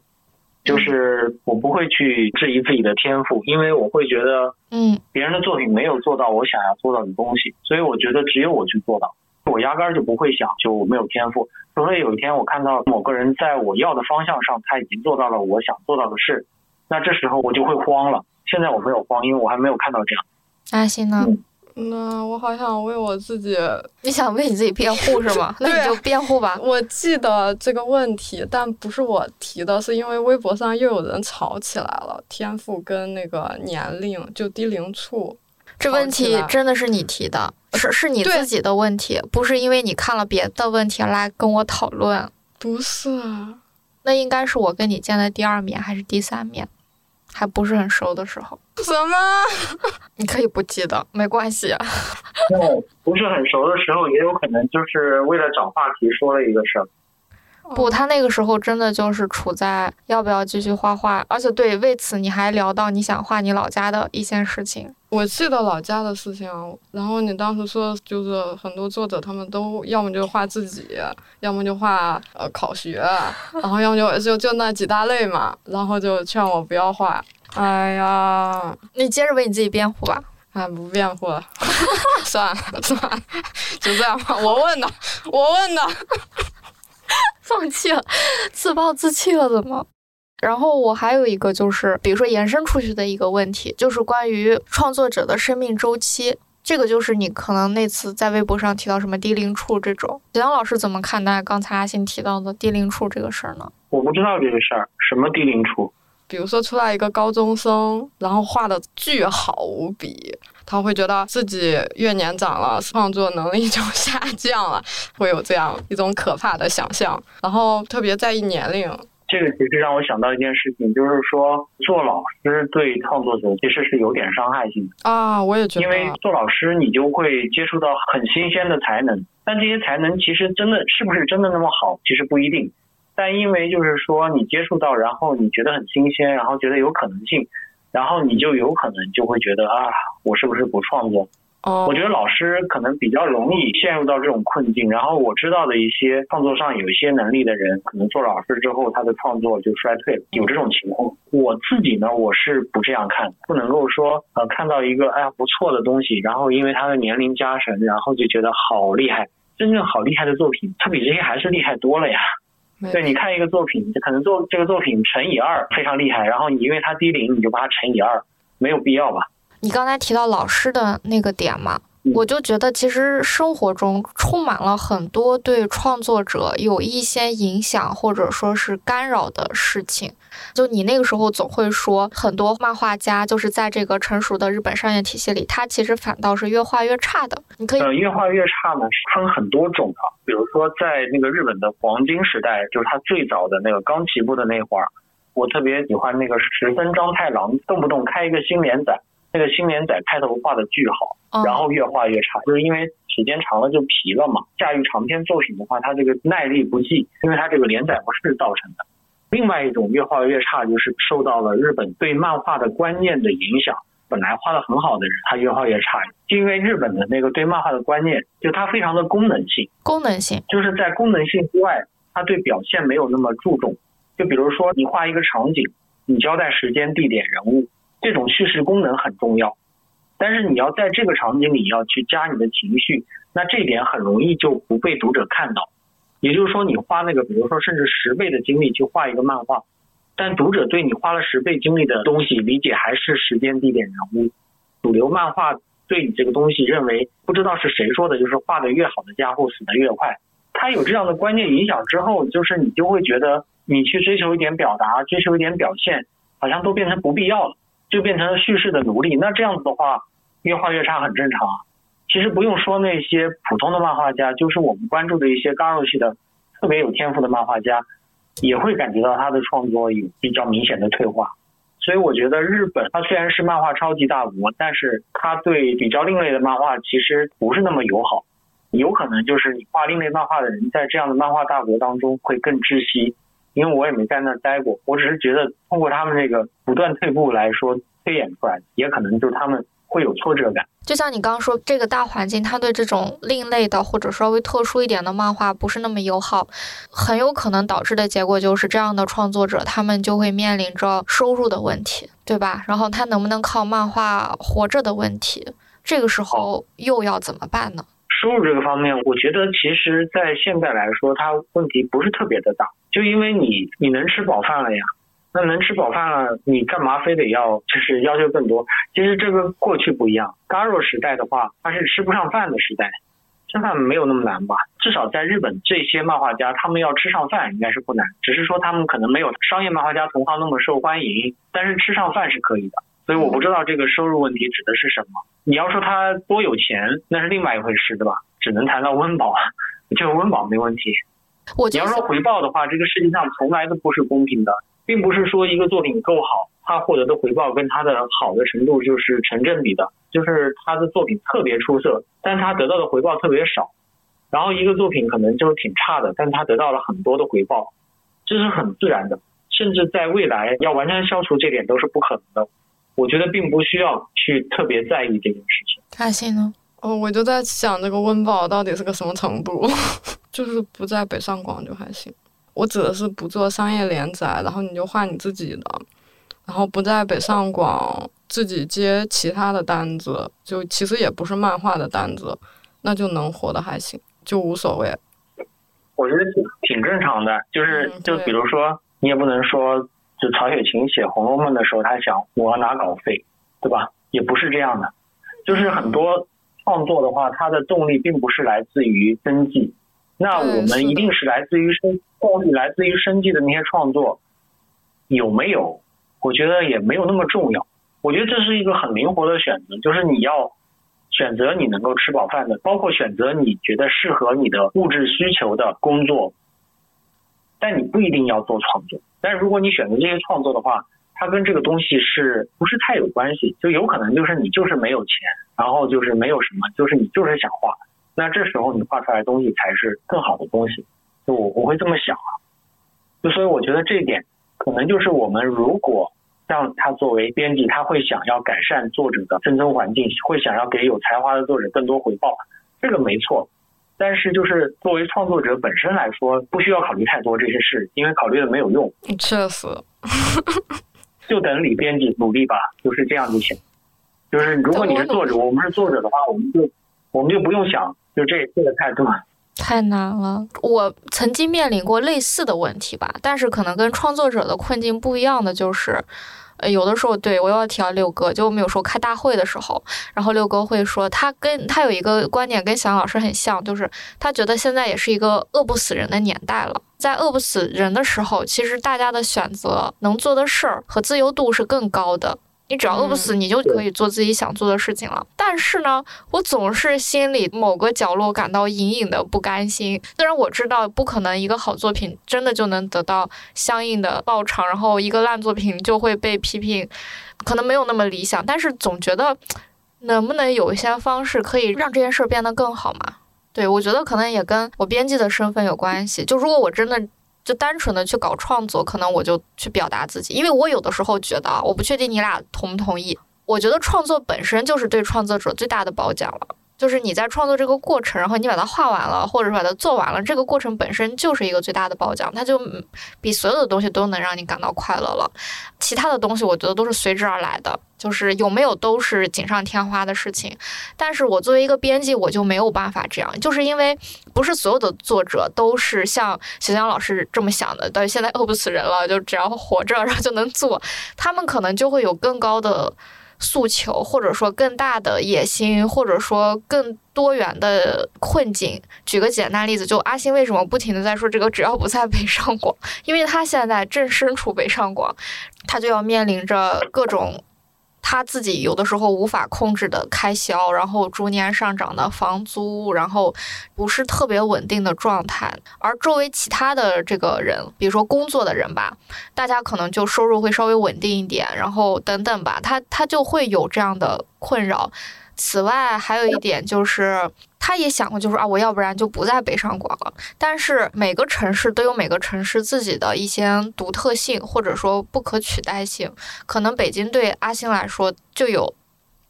就是我不会去质疑自己的天赋，因为我会觉得，嗯，别人的作品没有做到我想要做到的东西，所以我觉得只有我去做到。我压根儿就不会想，就我没有天赋，除非有一天我看到某个人在我要的方向上，他已经做到了我想做到的事，那这时候我就会慌了。现在我没有慌，因为我还没有看到这样。阿星呢？那我好想为我自己，你想为你自己辩护是吗？那你就辩护吧。我记得这个问题，但不是我提的，是因为微博上又有人吵起来了，天赋跟那个年龄就低龄处。这问题真的是你提的，是是你自己的问题，不是因为你看了别的问题来跟我讨论。不是，那应该是我跟你见的第二面还是第三面，还不是很熟的时候。什么？你可以不记得，没关系。那，不是很熟的时候，也有可能就是为了找话题说了一个事儿。不，他那个时候真的就是处在要不要继续画画，而且对为此你还聊到你想画你老家的一些事情。我记得老家的事情，然后你当时说就是很多作者他们都要么就画自己，要么就画呃考学，然后要么就就就那几大类嘛，然后就劝我不要画。哎呀，你接着为你自己辩护吧。哎，不辩护了，算了算了，就这样吧。我问的，我问的。放弃了，自暴自弃了，怎么？然后我还有一个就是，比如说延伸出去的一个问题，就是关于创作者的生命周期。这个就是你可能那次在微博上提到什么低龄处这种，李阳老师怎么看待刚才阿信提到的低龄处这个事儿呢？我不知道这个事儿，什么低龄处？比如说出来一个高中生，然后画的巨好无比。他会觉得自己越年长了，创作能力就下降了，会有这样一种可怕的想象，然后特别在意年龄。这个其实让我想到一件事情，就是说做老师对创作者其实是有点伤害性的啊。我也觉得，因为做老师你就会接触到很新鲜的才能，但这些才能其实真的是不是真的那么好，其实不一定。但因为就是说你接触到，然后你觉得很新鲜，然后觉得有可能性。然后你就有可能就会觉得啊，我是不是不创作？哦，我觉得老师可能比较容易陷入到这种困境。然后我知道的一些创作上有一些能力的人，可能做老师之后他的创作就衰退了，有这种情况。我自己呢，我是不这样看，不能够说呃看到一个哎呀不错的东西，然后因为他的年龄加成，然后就觉得好厉害。真正好厉害的作品，他比这些还是厉害多了呀。对，你看一个作品，可能作这个作品乘以二非常厉害，然后你因为它低龄，你就把它乘以二，没有必要吧？你刚才提到老师的那个点嘛。我就觉得，其实生活中充满了很多对创作者有一些影响或者说是干扰的事情。就你那个时候总会说，很多漫画家就是在这个成熟的日本商业体系里，他其实反倒是越画越差的。你可以，呃，越画越差呢，分很多种啊。比如说，在那个日本的黄金时代，就是他最早的那个刚起步的那会儿，我特别喜欢那个十分章太郎，动不动开一个新连载。那个新连载开头画的巨好，然后越画越差，就是因为时间长了就疲了嘛。驾驭长篇作品的话，他这个耐力不济，因为他这个连载模式造成的。另外一种越画越差，就是受到了日本对漫画的观念的影响。本来画的很好的人，他越画越差，就因为日本的那个对漫画的观念，就它非常的功能性。功能性就是在功能性之外，他对表现没有那么注重。就比如说你画一个场景，你交代时间、地点、人物。这种叙事功能很重要，但是你要在这个场景里要去加你的情绪，那这点很容易就不被读者看到。也就是说，你花那个，比如说甚至十倍的精力去画一个漫画，但读者对你花了十倍精力的东西理解还是时间、地点、人物。主流漫画对你这个东西认为，不知道是谁说的，就是画的越好的家伙死的越快。他有这样的观念影响之后，就是你就会觉得你去追求一点表达，追求一点表现，好像都变成不必要了，就变成了叙事的奴隶。那这样子的话，越画越差很正常啊。其实不用说那些普通的漫画家，就是我们关注的一些刚入戏的特别有天赋的漫画家，也会感觉到他的创作有比较明显的退化。所以我觉得日本它虽然是漫画超级大国，但是它对比较另类的漫画其实不是那么友好。有可能就是你画另类漫画的人在这样的漫画大国当中会更窒息，因为我也没在那儿待过，我只是觉得通过他们这个不断退步来说推演出来，也可能就是他们会有挫折感。就像你刚刚说，这个大环境它对这种另类的或者稍微特殊一点的漫画不是那么友好，很有可能导致的结果就是这样的创作者他们就会面临着收入的问题，对吧？然后他能不能靠漫画活着的问题，这个时候又要怎么办呢？收入这个方面，我觉得其实，在现在来说，它问题不是特别的大，就因为你你能吃饱饭了呀，那能吃饱饭了，你干嘛非得要就是要求更多？其实这个过去不一样，Garo 时代的话，它是吃不上饭的时代，吃饭没有那么难吧？至少在日本这些漫画家，他们要吃上饭应该是不难，只是说他们可能没有商业漫画家同行那么受欢迎，但是吃上饭是可以的。所以我不知道这个收入问题指的是什么。你要说他多有钱，那是另外一回事，对吧？只能谈到温饱，这个温饱没问题。你要说回报的话，这个世界上从来都不是公平的，并不是说一个作品够好，他获得的回报跟他的好的程度就是成正比的。就是他的作品特别出色，但他得到的回报特别少。然后一个作品可能就是挺差的，但他得到了很多的回报，这是很自然的。甚至在未来要完全消除这点都是不可能的。我觉得并不需要去特别在意这件事情。开心呢？哦，我就在想这个温饱到底是个什么程度？就是不在北上广就还行。我指的是不做商业连载，然后你就画你自己的，然后不在北上广自己接其他的单子，就其实也不是漫画的单子，那就能活得还行，就无所谓。我觉得挺挺正常的，就是就比如说，你也不能说。就曹雪芹写《红楼梦》的时候，他想我要拿稿费，对吧？也不是这样的，就是很多创作的话，它的动力并不是来自于生计，那我们一定是来自于生动力来自于生计的那些创作有没有？我觉得也没有那么重要。我觉得这是一个很灵活的选择，就是你要选择你能够吃饱饭的，包括选择你觉得适合你的物质需求的工作。但你不一定要做创作，但是如果你选择这些创作的话，它跟这个东西是不是太有关系？就有可能就是你就是没有钱，然后就是没有什么，就是你就是想画，那这时候你画出来的东西才是更好的东西。就我我会这么想啊，就所以我觉得这一点可能就是我们如果让他作为编辑，他会想要改善作者的生存环境，会想要给有才华的作者更多回报，这个没错。但是，就是作为创作者本身来说，不需要考虑太多这些事，因为考虑了没有用。确实，就等李编辑努力吧，就是这样就行。就是如果你是作者，我们是作者的话，我们就我们就不用想，就这这个态度。太难了，我曾经面临过类似的问题吧，但是可能跟创作者的困境不一样的就是。有的时候对我又要提到六哥，就我们有时候开大会的时候，然后六哥会说，他跟他有一个观点跟小杨老师很像，就是他觉得现在也是一个饿不死人的年代了，在饿不死人的时候，其实大家的选择能做的事儿和自由度是更高的。你只要饿不死，你就可以做自己想做的事情了。但是呢，我总是心里某个角落感到隐隐的不甘心。虽然我知道不可能一个好作品真的就能得到相应的报偿，然后一个烂作品就会被批评，可能没有那么理想。但是总觉得能不能有一些方式可以让这件事变得更好嘛？对我觉得可能也跟我编辑的身份有关系。就如果我真的。就单纯的去搞创作，可能我就去表达自己，因为我有的时候觉得，我不确定你俩同不同意。我觉得创作本身就是对创作者最大的褒奖了。就是你在创作这个过程，然后你把它画完了，或者是把它做完了，这个过程本身就是一个最大的褒奖，它就比所有的东西都能让你感到快乐了。其他的东西我觉得都是随之而来的，就是有没有都是锦上添花的事情。但是我作为一个编辑，我就没有办法这样，就是因为不是所有的作者都是像小江老师这么想的，到现在饿不死人了，就只要活着然后就能做，他们可能就会有更高的。诉求，或者说更大的野心，或者说更多元的困境。举个简单例子，就阿星为什么不停的在说这个，只要不在北上广，因为他现在正身处北上广，他就要面临着各种。他自己有的时候无法控制的开销，然后逐年上涨的房租，然后不是特别稳定的状态，而周围其他的这个人，比如说工作的人吧，大家可能就收入会稍微稳定一点，然后等等吧，他他就会有这样的困扰。此外，还有一点就是。他也想过，就是啊，我要不然就不在北上广了。但是每个城市都有每个城市自己的一些独特性，或者说不可取代性。可能北京对阿星来说就有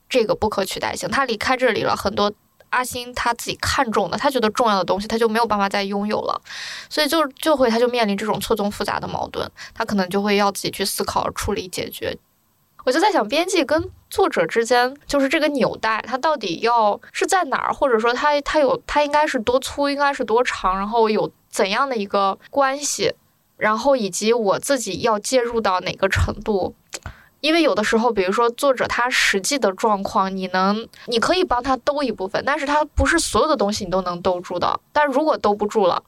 这个不可取代性。他离开这里了，很多阿星他自己看中的、他觉得重要的东西，他就没有办法再拥有了。所以就就会他就面临这种错综复杂的矛盾，他可能就会要自己去思考、处理、解决。我就在想，编辑跟作者之间，就是这个纽带，它到底要是在哪儿，或者说它它有它应该是多粗，应该是多长，然后有怎样的一个关系，然后以及我自己要介入到哪个程度？因为有的时候，比如说作者他实际的状况，你能你可以帮他兜一部分，但是他不是所有的东西你都能兜住的。但如果兜不住了，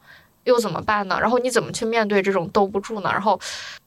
又怎么办呢？然后你怎么去面对这种兜不住呢？然后，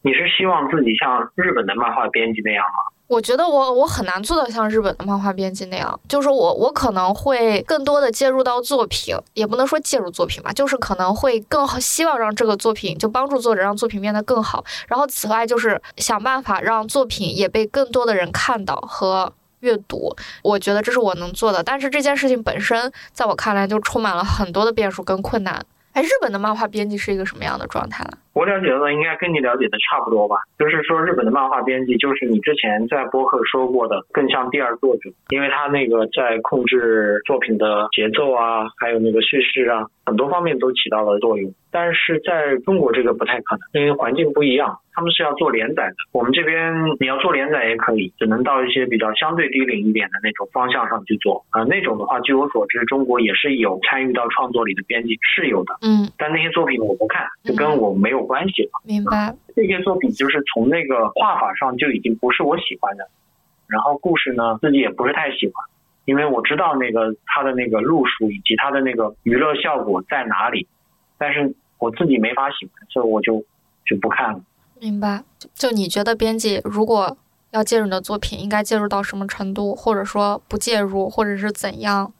你是希望自己像日本的漫画编辑那样吗？我觉得我我很难做到像日本的漫画编辑那样，就是我我可能会更多的介入到作品，也不能说介入作品吧，就是可能会更好，希望让这个作品就帮助作者让作品变得更好。然后此外就是想办法让作品也被更多的人看到和阅读。我觉得这是我能做的，但是这件事情本身在我看来就充满了很多的变数跟困难。哎，日本的漫画编辑是一个什么样的状态呢？我了解的应该跟你了解的差不多吧，就是说日本的漫画编辑就是你之前在播客说过的，更像第二作者，因为他那个在控制作品的节奏啊，还有那个叙事啊，很多方面都起到了作用。但是在中国这个不太可能，因为环境不一样。他们是要做连载的，我们这边你要做连载也可以，只能到一些比较相对低龄一点的那种方向上去做啊。那种的话，据我所知，中国也是有参与到创作里的编辑是有的，嗯，但那些作品我不看，就跟我没有关系了。明白。这些作品就是从那个画法上就已经不是我喜欢的，然后故事呢自己也不是太喜欢，因为我知道那个他的那个路数以及他的那个娱乐效果在哪里，但是我自己没法喜欢，所以我就就不看了。明白，就你觉得编辑如果要介入你的作品，应该介入到什么程度，或者说不介入，或者是怎样？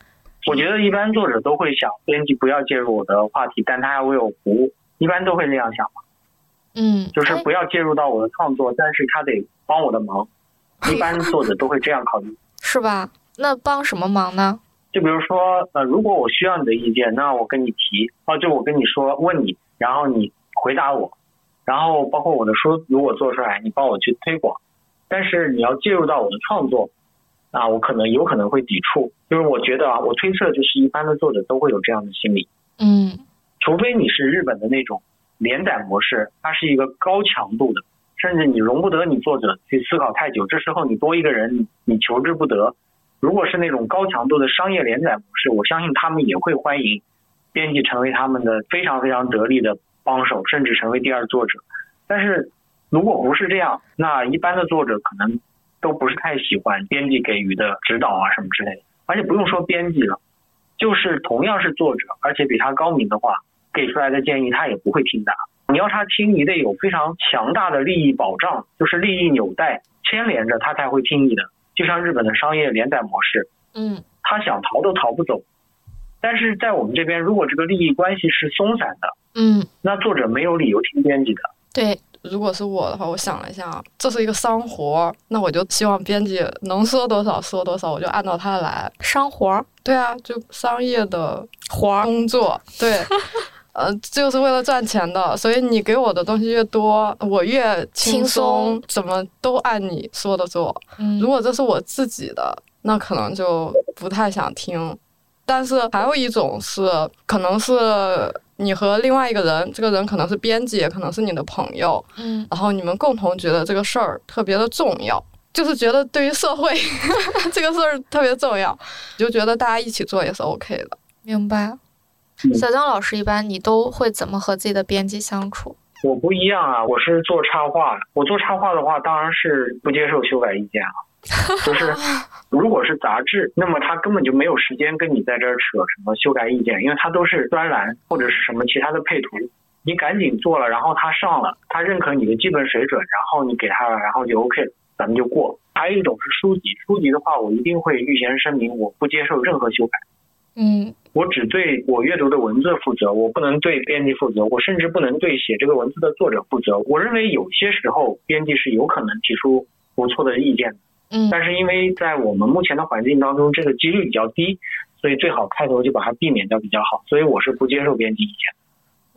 我觉得一般作者都会想，编辑不要介入我的话题，但他要为我服务，一般都会这样想嘛。嗯，就是不要介入到我的创作，但是他得帮我的忙，一般作者都会这样考虑，是吧？那帮什么忙呢？就比如说，呃，如果我需要你的意见，那我跟你提，哦，就我跟你说，问你，然后你回答我。然后包括我的书，如果做出来，你帮我去推广，但是你要介入到我的创作，啊，我可能有可能会抵触，就是我觉得啊，我推测就是一般的作者都会有这样的心理，嗯，除非你是日本的那种连载模式，它是一个高强度的，甚至你容不得你作者去思考太久，这时候你多一个人，你求之不得。如果是那种高强度的商业连载模式，我相信他们也会欢迎编辑成为他们的非常非常得力的。帮手，甚至成为第二作者，但是如果不是这样，那一般的作者可能都不是太喜欢编辑给予的指导啊什么之类的。而且不用说编辑了，就是同样是作者，而且比他高明的话，给出来的建议他也不会听的。你要他听，你得有非常强大的利益保障，就是利益纽带牵连着他才会听你的。就像日本的商业连载模式，嗯，他想逃都逃不走。但是在我们这边，如果这个利益关系是松散的，嗯，那作者没有理由听编辑的。对，如果是我的话，我想了一下，这是一个商活，那我就希望编辑能说多少说多少，我就按照他来。商活？对啊，就商业的活工作。对，呃，就是为了赚钱的，所以你给我的东西越多，我越轻松，怎么都按你说的做。如果这是我自己的，那可能就不太想听。但是还有一种是，可能是你和另外一个人，这个人可能是编辑，也可能是你的朋友，嗯，然后你们共同觉得这个事儿特别的重要，就是觉得对于社会 这个事儿特别重要，就觉得大家一起做也是 OK 的。明白。小江老师，一般你都会怎么和自己的编辑相处？我不一样啊，我是做插画，我做插画的话，当然是不接受修改意见啊。就是 如果是杂志，那么他根本就没有时间跟你在这儿扯什么修改意见，因为他都是专栏或者是什么其他的配图，你赶紧做了，然后他上了，他认可你的基本水准，然后你给他了，然后就 OK，咱们就过。还有一种是书籍，书籍的话，我一定会预先声明，我不接受任何修改。嗯，我只对我阅读的文字负责，我不能对编辑负责，我甚至不能对写这个文字的作者负责。我认为有些时候编辑是有可能提出不错的意见的，嗯，但是因为在我们目前的环境当中，这个几率比较低，所以最好开头就把它避免掉比较好。所以我是不接受编辑意见。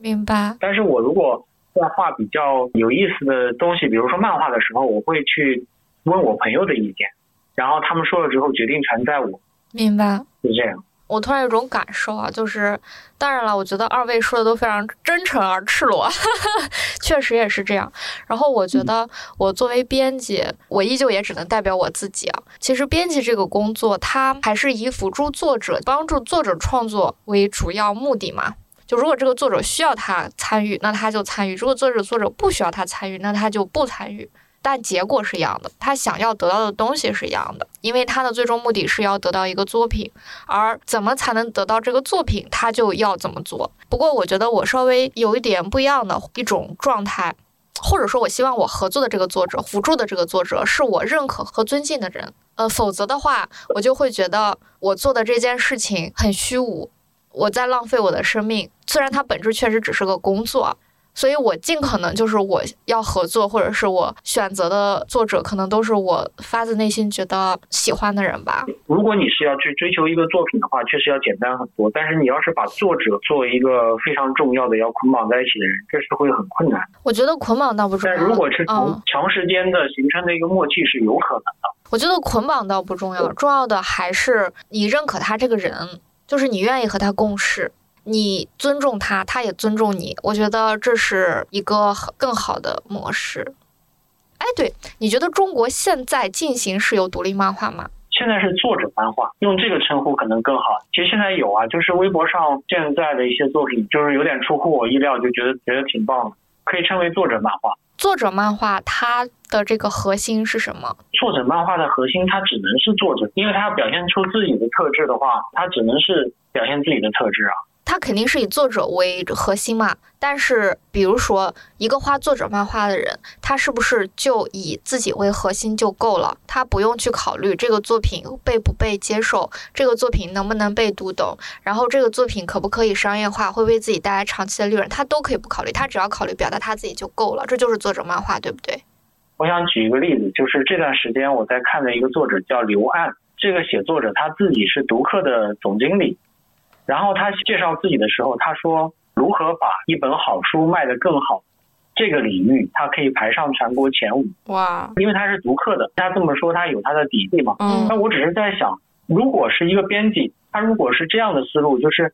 明白。但是我如果在画比较有意思的东西，比如说漫画的时候，我会去问我朋友的意见，然后他们说了之后决定传在我，明白。是这样。我突然有种感受啊，就是当然了，我觉得二位说的都非常真诚而赤裸，确实也是这样。然后我觉得我作为编辑，我依旧也只能代表我自己啊。其实编辑这个工作，它还是以辅助作者、帮助作者创作为主要目的嘛。就如果这个作者需要他参与，那他就参与；如果作者作者不需要他参与，那他就不参与。但结果是一样的，他想要得到的东西是一样的，因为他的最终目的是要得到一个作品，而怎么才能得到这个作品，他就要怎么做。不过，我觉得我稍微有一点不一样的一种状态，或者说，我希望我合作的这个作者、辅助的这个作者是我认可和尊敬的人。呃，否则的话，我就会觉得我做的这件事情很虚无，我在浪费我的生命。虽然它本质确实只是个工作。所以，我尽可能就是我要合作，或者是我选择的作者，可能都是我发自内心觉得喜欢的人吧。如果你是要去追求一个作品的话，确实要简单很多。但是，你要是把作者作为一个非常重要的要捆绑在一起的人，这是会很困难。我觉得捆绑倒不重要。但如果是从长时间的形成的一个默契是有可能的。我觉得捆绑倒不重要，重要的还是你认可他这个人，就是你愿意和他共事。你尊重他，他也尊重你，我觉得这是一个更好的模式。哎，对，你觉得中国现在进行是有独立漫画吗？现在是作者漫画，用这个称呼可能更好。其实现在有啊，就是微博上现在的一些作品，就是有点出乎我意料，就觉得觉得挺棒的，可以称为作者漫画。作者漫画它的这个核心是什么？作者漫画的核心，它只能是作者，因为他要表现出自己的特质的话，他只能是表现自己的特质啊。他肯定是以作者为核心嘛，但是比如说一个画作者漫画的人，他是不是就以自己为核心就够了？他不用去考虑这个作品被不被接受，这个作品能不能被读懂，然后这个作品可不可以商业化，会为自己带来长期的利润，他都可以不考虑，他只要考虑表达他自己就够了，这就是作者漫画，对不对？我想举一个例子，就是这段时间我在看的一个作者叫刘岸，这个写作者他自己是读客的总经理。然后他介绍自己的时候，他说如何把一本好书卖得更好，这个领域他可以排上全国前五。哇！因为他是读客的，他这么说他有他的底气嘛。嗯。那我只是在想，如果是一个编辑，他如果是这样的思路，就是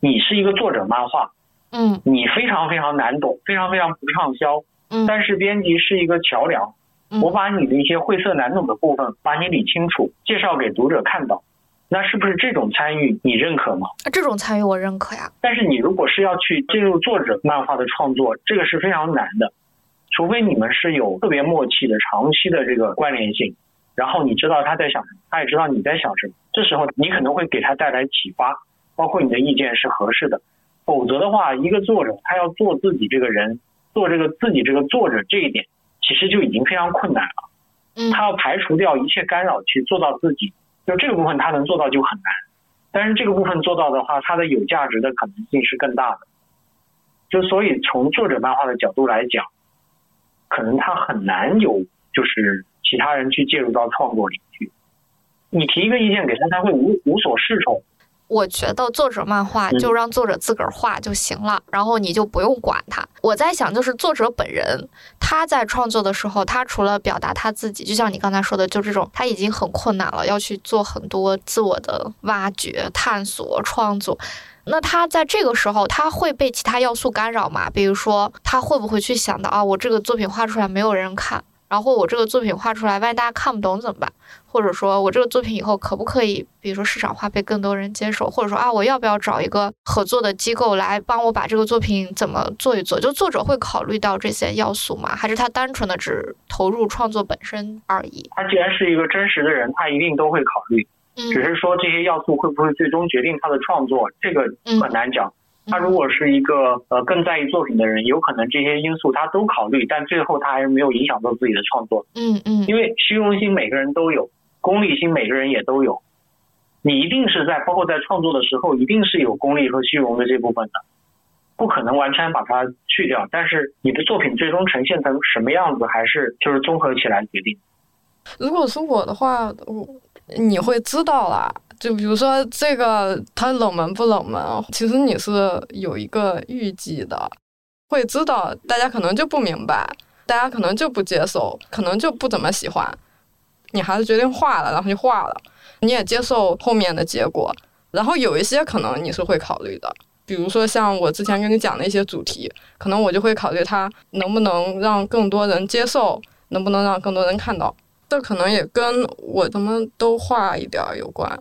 你是一个作者漫画，嗯，你非常非常难懂，非常非常不畅销，嗯，但是编辑是一个桥梁，我把你的一些晦涩难懂的部分把你理清楚，介绍给读者看到。那是不是这种参与你认可吗？这种参与我认可呀。但是你如果是要去进入作者漫画的创作，这个是非常难的，除非你们是有特别默契的长期的这个关联性，然后你知道他在想什么，他也知道你在想什么，这时候你可能会给他带来启发，包括你的意见是合适的。否则的话，一个作者他要做自己这个人，做这个自己这个作者这一点，其实就已经非常困难了。嗯，他要排除掉一切干扰去做到自己。就这个部分他能做到就很难，但是这个部分做到的话，它的有价值的可能性是更大的。就所以从作者漫画的角度来讲，可能他很难有就是其他人去介入到创作里去。你提一个意见给他，他会无无所适从。我觉得作者漫画就让作者自个儿画就行了，然后你就不用管他。我在想，就是作者本人他在创作的时候，他除了表达他自己，就像你刚才说的，就这种他已经很困难了，要去做很多自我的挖掘、探索、创作。那他在这个时候，他会被其他要素干扰吗？比如说，他会不会去想到啊，我这个作品画出来没有人看，然后我这个作品画出来，万一大家看不懂怎么办？或者说我这个作品以后可不可以，比如说市场化被更多人接受？或者说啊，我要不要找一个合作的机构来帮我把这个作品怎么做一做？就作者会考虑到这些要素吗？还是他单纯的只投入创作本身而已？他既然是一个真实的人，他一定都会考虑。嗯只是说这些要素会不会最终决定他的创作，这个很难讲。他如果是一个呃更在意作品的人，有可能这些因素他都考虑，但最后他还是没有影响到自己的创作。嗯嗯因为虚荣心每个人都有，功利心每个人也都有。你一定是在包括在创作的时候，一定是有功利和虚荣的这部分的，不可能完全把它去掉。但是你的作品最终呈现成什么样子，还是就是综合起来决定。如果是我的话，我你会知道啦。就比如说这个它冷门不冷门，其实你是有一个预计的，会知道大家可能就不明白，大家可能就不接受，可能就不怎么喜欢。你还是决定画了，然后就画了，你也接受后面的结果。然后有一些可能你是会考虑的，比如说像我之前跟你讲的一些主题，可能我就会考虑它能不能让更多人接受，能不能让更多人看到。这可能也跟我怎么都画一点儿有关，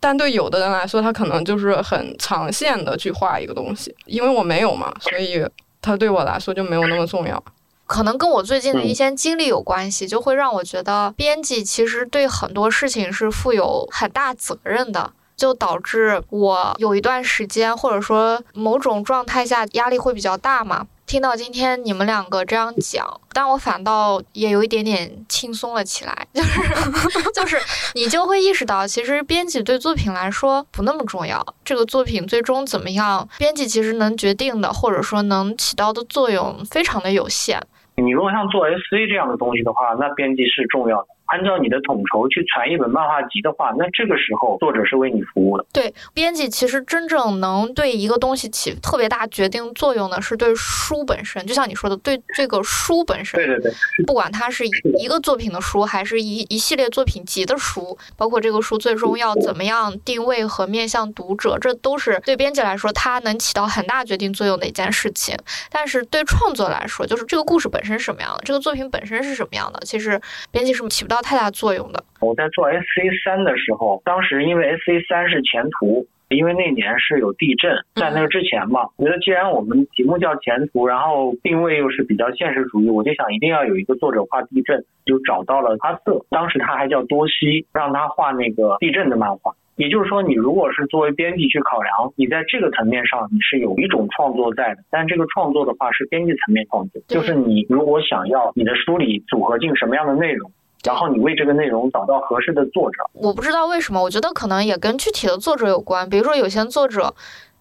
但对有的人来说，他可能就是很长线的去画一个东西，因为我没有嘛，所以他对我来说就没有那么重要。可能跟我最近的一些经历有关系，就会让我觉得编辑其实对很多事情是负有很大责任的，就导致我有一段时间或者说某种状态下压力会比较大嘛。听到今天你们两个这样讲，但我反倒也有一点点轻松了起来，就是 就是你就会意识到，其实编辑对作品来说不那么重要，这个作品最终怎么样，编辑其实能决定的，或者说能起到的作用非常的有限。你如果像做 SC 这样的东西的话，那编辑是重要的。按照你的统筹去传一本漫画集的话，那这个时候作者是为你服务的。对，编辑其实真正能对一个东西起特别大决定作用的，是对书本身。就像你说的，对这个书本身，对对对，不管它是一个作品的书，还是一一系列作品集的书，包括这个书最终要怎么样定位和面向读者，这都是对编辑来说，它能起到很大决定作用的一件事情。但是对创作来说，就是这个故事本身是什么样的，这个作品本身是什么样的，其实编辑是起不到太大作用的。我在做 SC 三的时候，当时因为 SC 三是前途，因为那年是有地震，在那之前嘛，我觉得既然我们题目叫前途，然后定位又是比较现实主义，我就想一定要有一个作者画地震，就找到了阿瑟，当时他还叫多西，让他画那个地震的漫画。也就是说，你如果是作为编辑去考量，你在这个层面上你是有一种创作在的，但这个创作的话是编辑层面创作，就是你如果想要你的书里组合进什么样的内容。然后你为这个内容找到合适的作者，我不知道为什么，我觉得可能也跟具体的作者有关。比如说有些作者，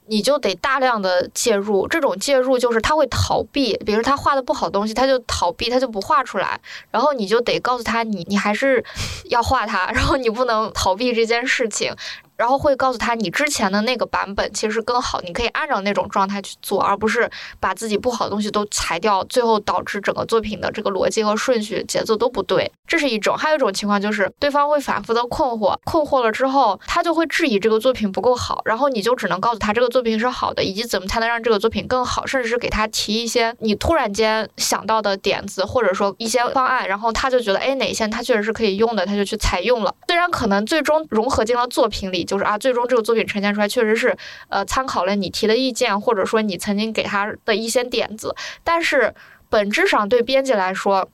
你就得大量的介入，这种介入就是他会逃避，比如他画的不好东西，他就逃避，他就不画出来，然后你就得告诉他，你你还是要画他，然后你不能逃避这件事情。然后会告诉他，你之前的那个版本其实更好，你可以按照那种状态去做，而不是把自己不好的东西都裁掉，最后导致整个作品的这个逻辑和顺序、节奏都不对。这是一种，还有一种情况就是对方会反复的困惑，困惑了之后，他就会质疑这个作品不够好，然后你就只能告诉他这个作品是好的，以及怎么才能让这个作品更好，甚至是给他提一些你突然间想到的点子，或者说一些方案，然后他就觉得，哎，哪一些他确实是可以用的，他就去采用了。虽然可能最终融合进了作品里。就是啊，最终这个作品呈现出来确实是，呃，参考了你提的意见，或者说你曾经给他的一些点子，但是本质上对编辑来说，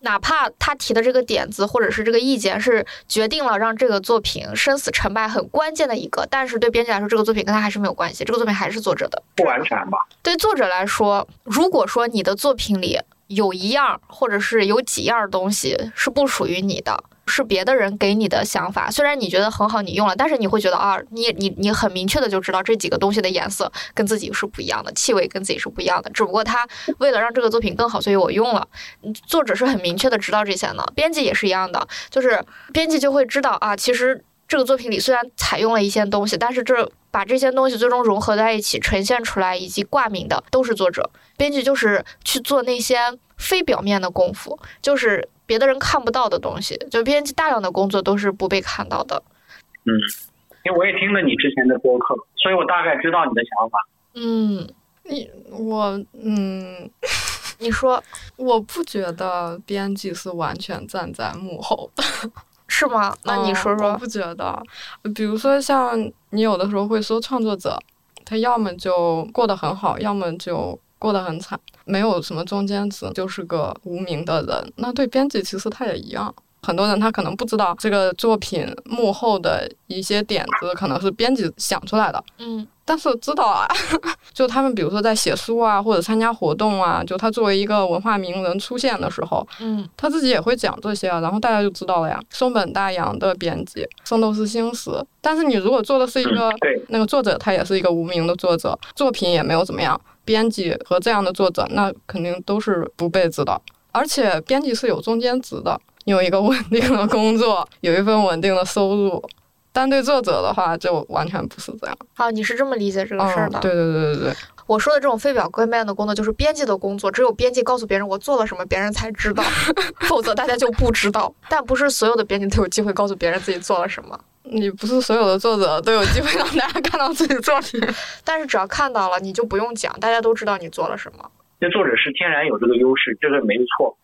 哪怕他提的这个点子或者是这个意见是决定了让这个作品生死成败很关键的一个，但是对编辑来说，这个作品跟他还是没有关系，这个作品还是作者的，不完全吧？对作者来说，如果说你的作品里有一样或者是有几样东西是不属于你的。是别的人给你的想法，虽然你觉得很好，你用了，但是你会觉得啊，你你你很明确的就知道这几个东西的颜色跟自己是不一样的，气味跟自己是不一样的。只不过他为了让这个作品更好，所以我用了。作者是很明确的知道这些的，编辑也是一样的，就是编辑就会知道啊，其实这个作品里虽然采用了一些东西，但是这把这些东西最终融合在一起呈现出来以及挂名的都是作者。编辑就是去做那些非表面的功夫，就是。别的人看不到的东西，就编辑大量的工作都是不被看到的。嗯，因为我也听了你之前的播客，所以我大概知道你的想法。嗯，你我嗯，你说我不觉得编辑是完全站在幕后的，是吗？那你说说。我不觉得，比如说像你有的时候会说创作者，他要么就过得很好，要么就过得很惨，没有什么中间值，就是个无名的人。那对编辑其实他也一样。很多人他可能不知道这个作品幕后的一些点子，可能是编辑想出来的。嗯，但是知道啊，就他们比如说在写书啊，或者参加活动啊，就他作为一个文化名人出现的时候，嗯，他自己也会讲这些，然后大家就知道了呀。松本大洋的编辑，圣斗士星矢，但是你如果做的是一个那个作者，他也是一个无名的作者，作品也没有怎么样，编辑和这样的作者，那肯定都是不被知的，而且编辑是有中间值的。有一个稳定的工作，有一份稳定的收入，但对作者的话就完全不是这样。好，你是这么理解这个事儿的？对对对对对。我说的这种非表规面的工作，就是编辑的工作，只有编辑告诉别人我做了什么，别人才知道，否则大家就不知道。但不是所有的编辑都有机会告诉别人自己做了什么。你不是所有的作者都有机会让大家看到自己作品，但是只要看到了，你就不用讲，大家都知道你做了什么。那作者是天然有这个优势，这个没错。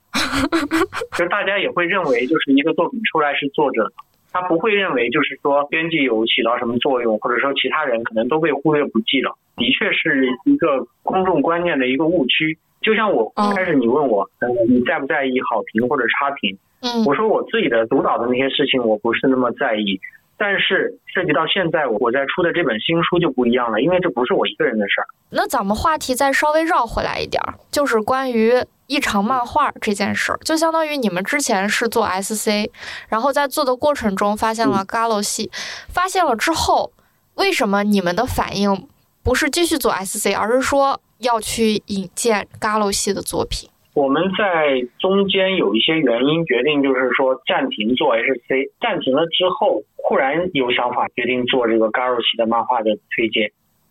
就大家也会认为，就是一个作品出来是作者，他不会认为就是说编辑有起到什么作用，或者说其他人可能都被忽略不计了。的确是一个公众观念的一个误区。就像我开始你问我，嗯，你在不在意好评或者差评？嗯，我说我自己的主导的那些事情我不是那么在意，但是涉及到现在我我在出的这本新书就不一样了，因为这不是我一个人的事儿。那咱们话题再稍微绕回来一点儿，就是关于。异常漫画这件事儿，就相当于你们之前是做 SC，然后在做的过程中发现了 Galo 系，发现了之后，为什么你们的反应不是继续做 SC，而是说要去引荐 Galo 系的作品？我们在中间有一些原因决定，就是说暂停做 SC，暂停了之后，忽然有想法决定做这个 Garo 系的漫画的推荐。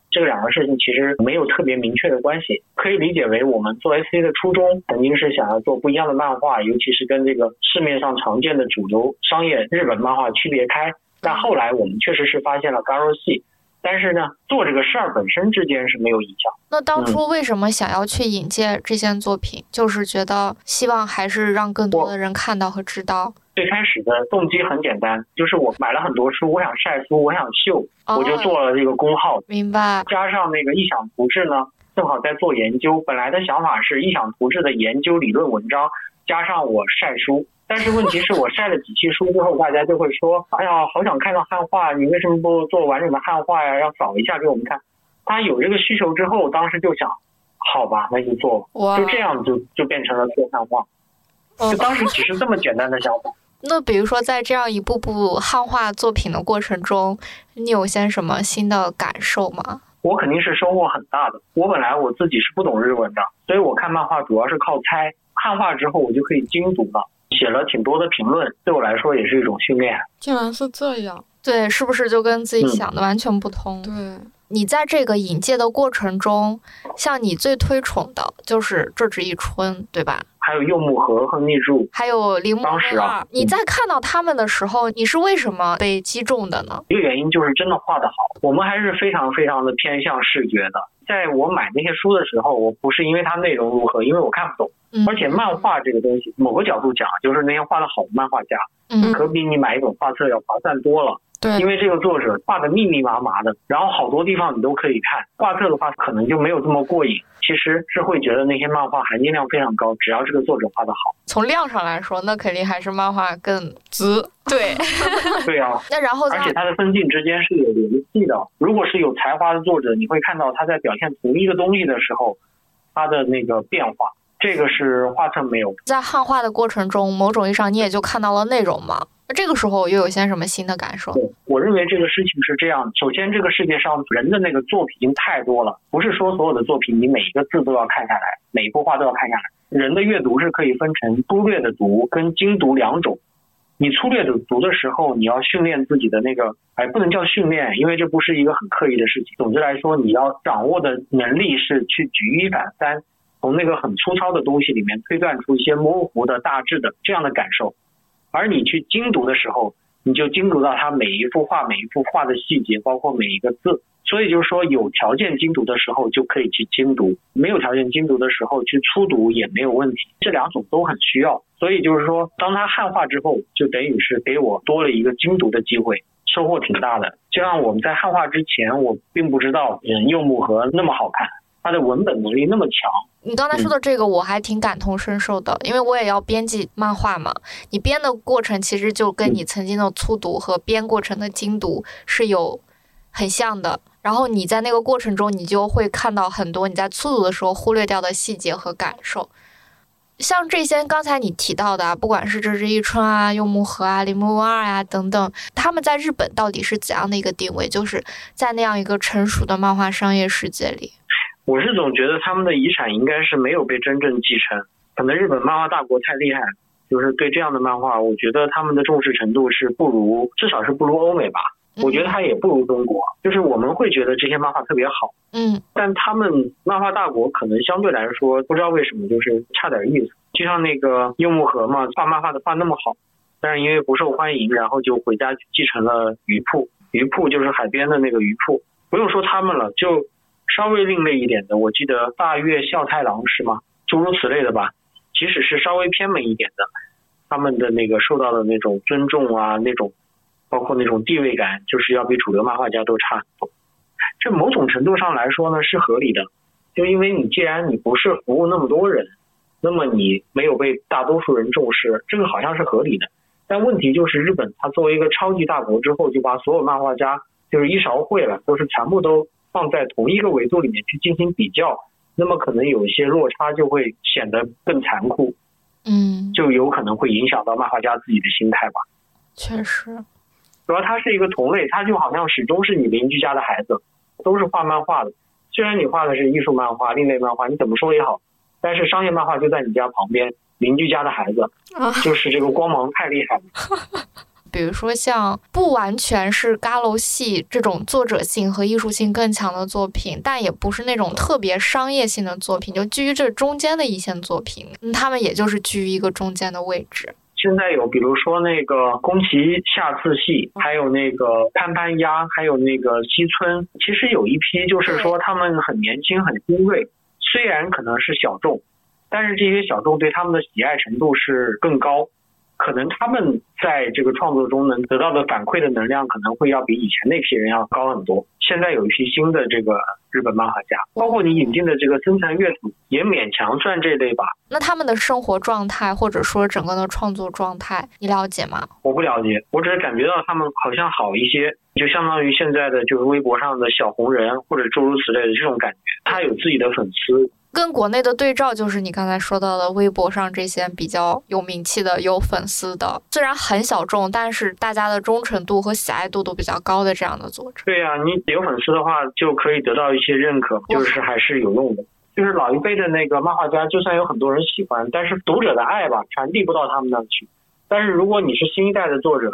这两个事情其实没有特别明确的关系，可以理解为我们做 SC 的初衷肯定是想要做不一样的漫画，尤其是跟这个市面上常见的主流商业日本漫画区别开。但后来我们确实是发现了 Garo 系，但是呢，做这个事儿本身之间是没有影响。那当初为什么想要去引荐这件作品？就是觉得希望还是让更多的人看到和知道。最开始的动机很简单，就是我买了很多书，我想晒书，我想秀，我就做了这个公号。明白。加上那个异想图志呢，正好在做研究。本来的想法是异想图志的研究理论文章，加上我晒书。但是问题是我晒了几期书之后，大家就会说：“哎呀，好想看到汉化，你为什么不做完整的汉化呀？要扫一下给我们看。”他有这个需求之后，当时就想，好吧，那就做。就这样就就变成了做汉化。就当时只是这么简单的想法。那比如说，在这样一步步汉化作品的过程中，你有些什么新的感受吗？我肯定是收获很大的。我本来我自己是不懂日文的，所以我看漫画主要是靠猜。汉化之后，我就可以精读了，写了挺多的评论，对我来说也是一种训练。竟然是这样，对，是不是就跟自己想的完全不同？对。你在这个引介的过程中，像你最推崇的就是这只一春，对吧？还有柚木和和逆柱，还有铃木当时啊，你在看到他们的时候，你是为什么被击中的呢？一个原因就是真的画得好。我们还是非常非常的偏向视觉的。在我买那些书的时候，我不是因为它内容如何，因为我看不懂。而且漫画这个东西，某个角度讲，就是那些画的好的漫画家，嗯，可比你买一本画册要划算多了。对，因为这个作者画的密密麻麻的，然后好多地方你都可以看。画册的话，可能就没有这么过瘾。其实是会觉得那些漫画含金量非常高，只要这个作者画的好。从量上来说，那肯定还是漫画更值。对，对啊。那然后，而且它的分镜之间是有联系的。如果是有才华的作者，你会看到他在表现同一个东西的时候，他的那个变化。这个是画册没有。在汉化的过程中，某种意义上你也就看到了内容嘛。那这个时候又有些什么新的感受？对，我认为这个事情是这样。首先，这个世界上人的那个作品已经太多了，不是说所有的作品你每一个字都要看下来，每一幅画都要看下来。人的阅读是可以分成粗略的读跟精读两种。你粗略的读的时候，你要训练自己的那个，哎，不能叫训练，因为这不是一个很刻意的事情。总之来说，你要掌握的能力是去举一反三，从那个很粗糙的东西里面推断出一些模糊的大致的这样的感受。而你去精读的时候，你就精读到它每一幅画、每一幅画的细节，包括每一个字。所以就是说，有条件精读的时候就可以去精读，没有条件精读的时候去粗读也没有问题。这两种都很需要。所以就是说，当它汉化之后，就等于是给我多了一个精读的机会，收获挺大的。就像我们在汉化之前，我并不知道，嗯，柚木和那么好看，它的文本能力那么强。你刚才说的这个，我还挺感同身受的，因为我也要编辑漫画嘛。你编的过程其实就跟你曾经的粗读和编过程的精读是有很像的。然后你在那个过程中，你就会看到很多你在粗读的时候忽略掉的细节和感受。像这些刚才你提到的啊，不管是这只一春啊、柚木和啊、铃木二啊等等，他们在日本到底是怎样的一个定位？就是在那样一个成熟的漫画商业世界里，我是总觉得他们的遗产应该是没有被真正继承。可能日本漫画大国太厉害，就是对这样的漫画，我觉得他们的重视程度是不如，至少是不如欧美吧。我觉得他也不如中国，就是我们会觉得这些漫画特别好，嗯，但他们漫画大国可能相对来说不知道为什么就是差点意思。就像那个柚木和嘛，画漫画的画那么好，但是因为不受欢迎，然后就回家继承了鱼铺。鱼铺就是海边的那个鱼铺，不用说他们了，就稍微另类一点的，我记得大月孝太郎是吗？诸如此类的吧。即使是稍微偏门一点的，他们的那个受到的那种尊重啊，那种。包括那种地位感，就是要比主流漫画家都差很多。这某种程度上来说呢，是合理的。就因为你既然你不是服务那么多人，那么你没有被大多数人重视，这个好像是合理的。但问题就是日本它作为一个超级大国之后，就把所有漫画家就是一勺烩了，都是全部都放在同一个维度里面去进行比较，那么可能有一些落差就会显得更残酷。嗯，就有可能会影响到漫画家自己的心态吧。确实。主要他是一个同类，他就好像始终是你邻居家的孩子，都是画漫画的。虽然你画的是艺术漫画、另类漫画，你怎么说也好，但是商业漫画就在你家旁边，邻居家的孩子，就是这个光芒太厉害了。比如说像不完全是嘎楼系这种作者性和艺术性更强的作品，但也不是那种特别商业性的作品，就居于这中间的一线作品，他们也就是居于一个中间的位置。现在有，比如说那个宫崎下次系，还有那个潘潘鸭，还有那个西村，其实有一批就是说他们很年轻、很精锐，虽然可能是小众，但是这些小众对他们的喜爱程度是更高。可能他们在这个创作中能得到的反馈的能量，可能会要比以前那批人要高很多。现在有一批新的这个日本漫画家，包括你引进的这个森残月土，也勉强算这类吧。那他们的生活状态，或者说整个的创作状态，你了解吗？我不了解，我只是感觉到他们好像好一些，就相当于现在的就是微博上的小红人，或者诸如此类的这种感觉。他有自己的粉丝。跟国内的对照就是你刚才说到的微博上这些比较有名气的、有粉丝的，虽然很小众，但是大家的忠诚度和喜爱度都比较高的这样的作者。对呀，你有粉丝的话就可以得到一些认可，就是还是有用的。就是老一辈的那个漫画家，就算有很多人喜欢，但是读者的爱吧传递不到他们那去。但是如果你是新一代的作者，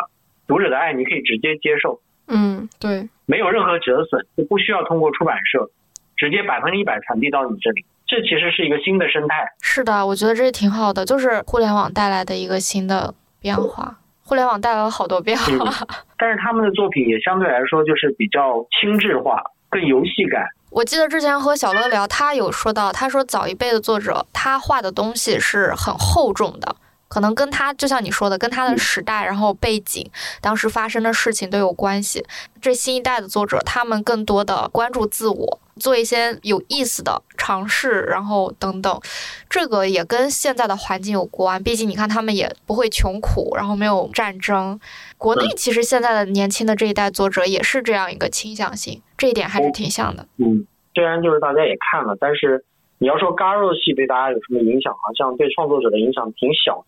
读者的爱你可以直接接受。嗯，对，没有任何折损，就不需要通过出版社，直接百分之一百传递到你这里。这其实是一个新的生态。是的，我觉得这挺好的，就是互联网带来的一个新的变化。互联网带来了好多变化，但是他们的作品也相对来说就是比较轻质化，更游戏感。我记得之前和小乐聊，他有说到，他说早一辈的作者，他画的东西是很厚重的。可能跟他就像你说的，跟他的时代、然后背景、当时发生的事情都有关系。这新一代的作者，他们更多的关注自我，做一些有意思的尝试，然后等等。这个也跟现在的环境有关。毕竟你看，他们也不会穷苦，然后没有战争。国内其实现在的年轻的这一代作者也是这样一个倾向性，这一点还是挺像的。嗯，虽然就是大家也看了，但是你要说嘎肉系对大家有什么影响，好像对创作者的影响挺小。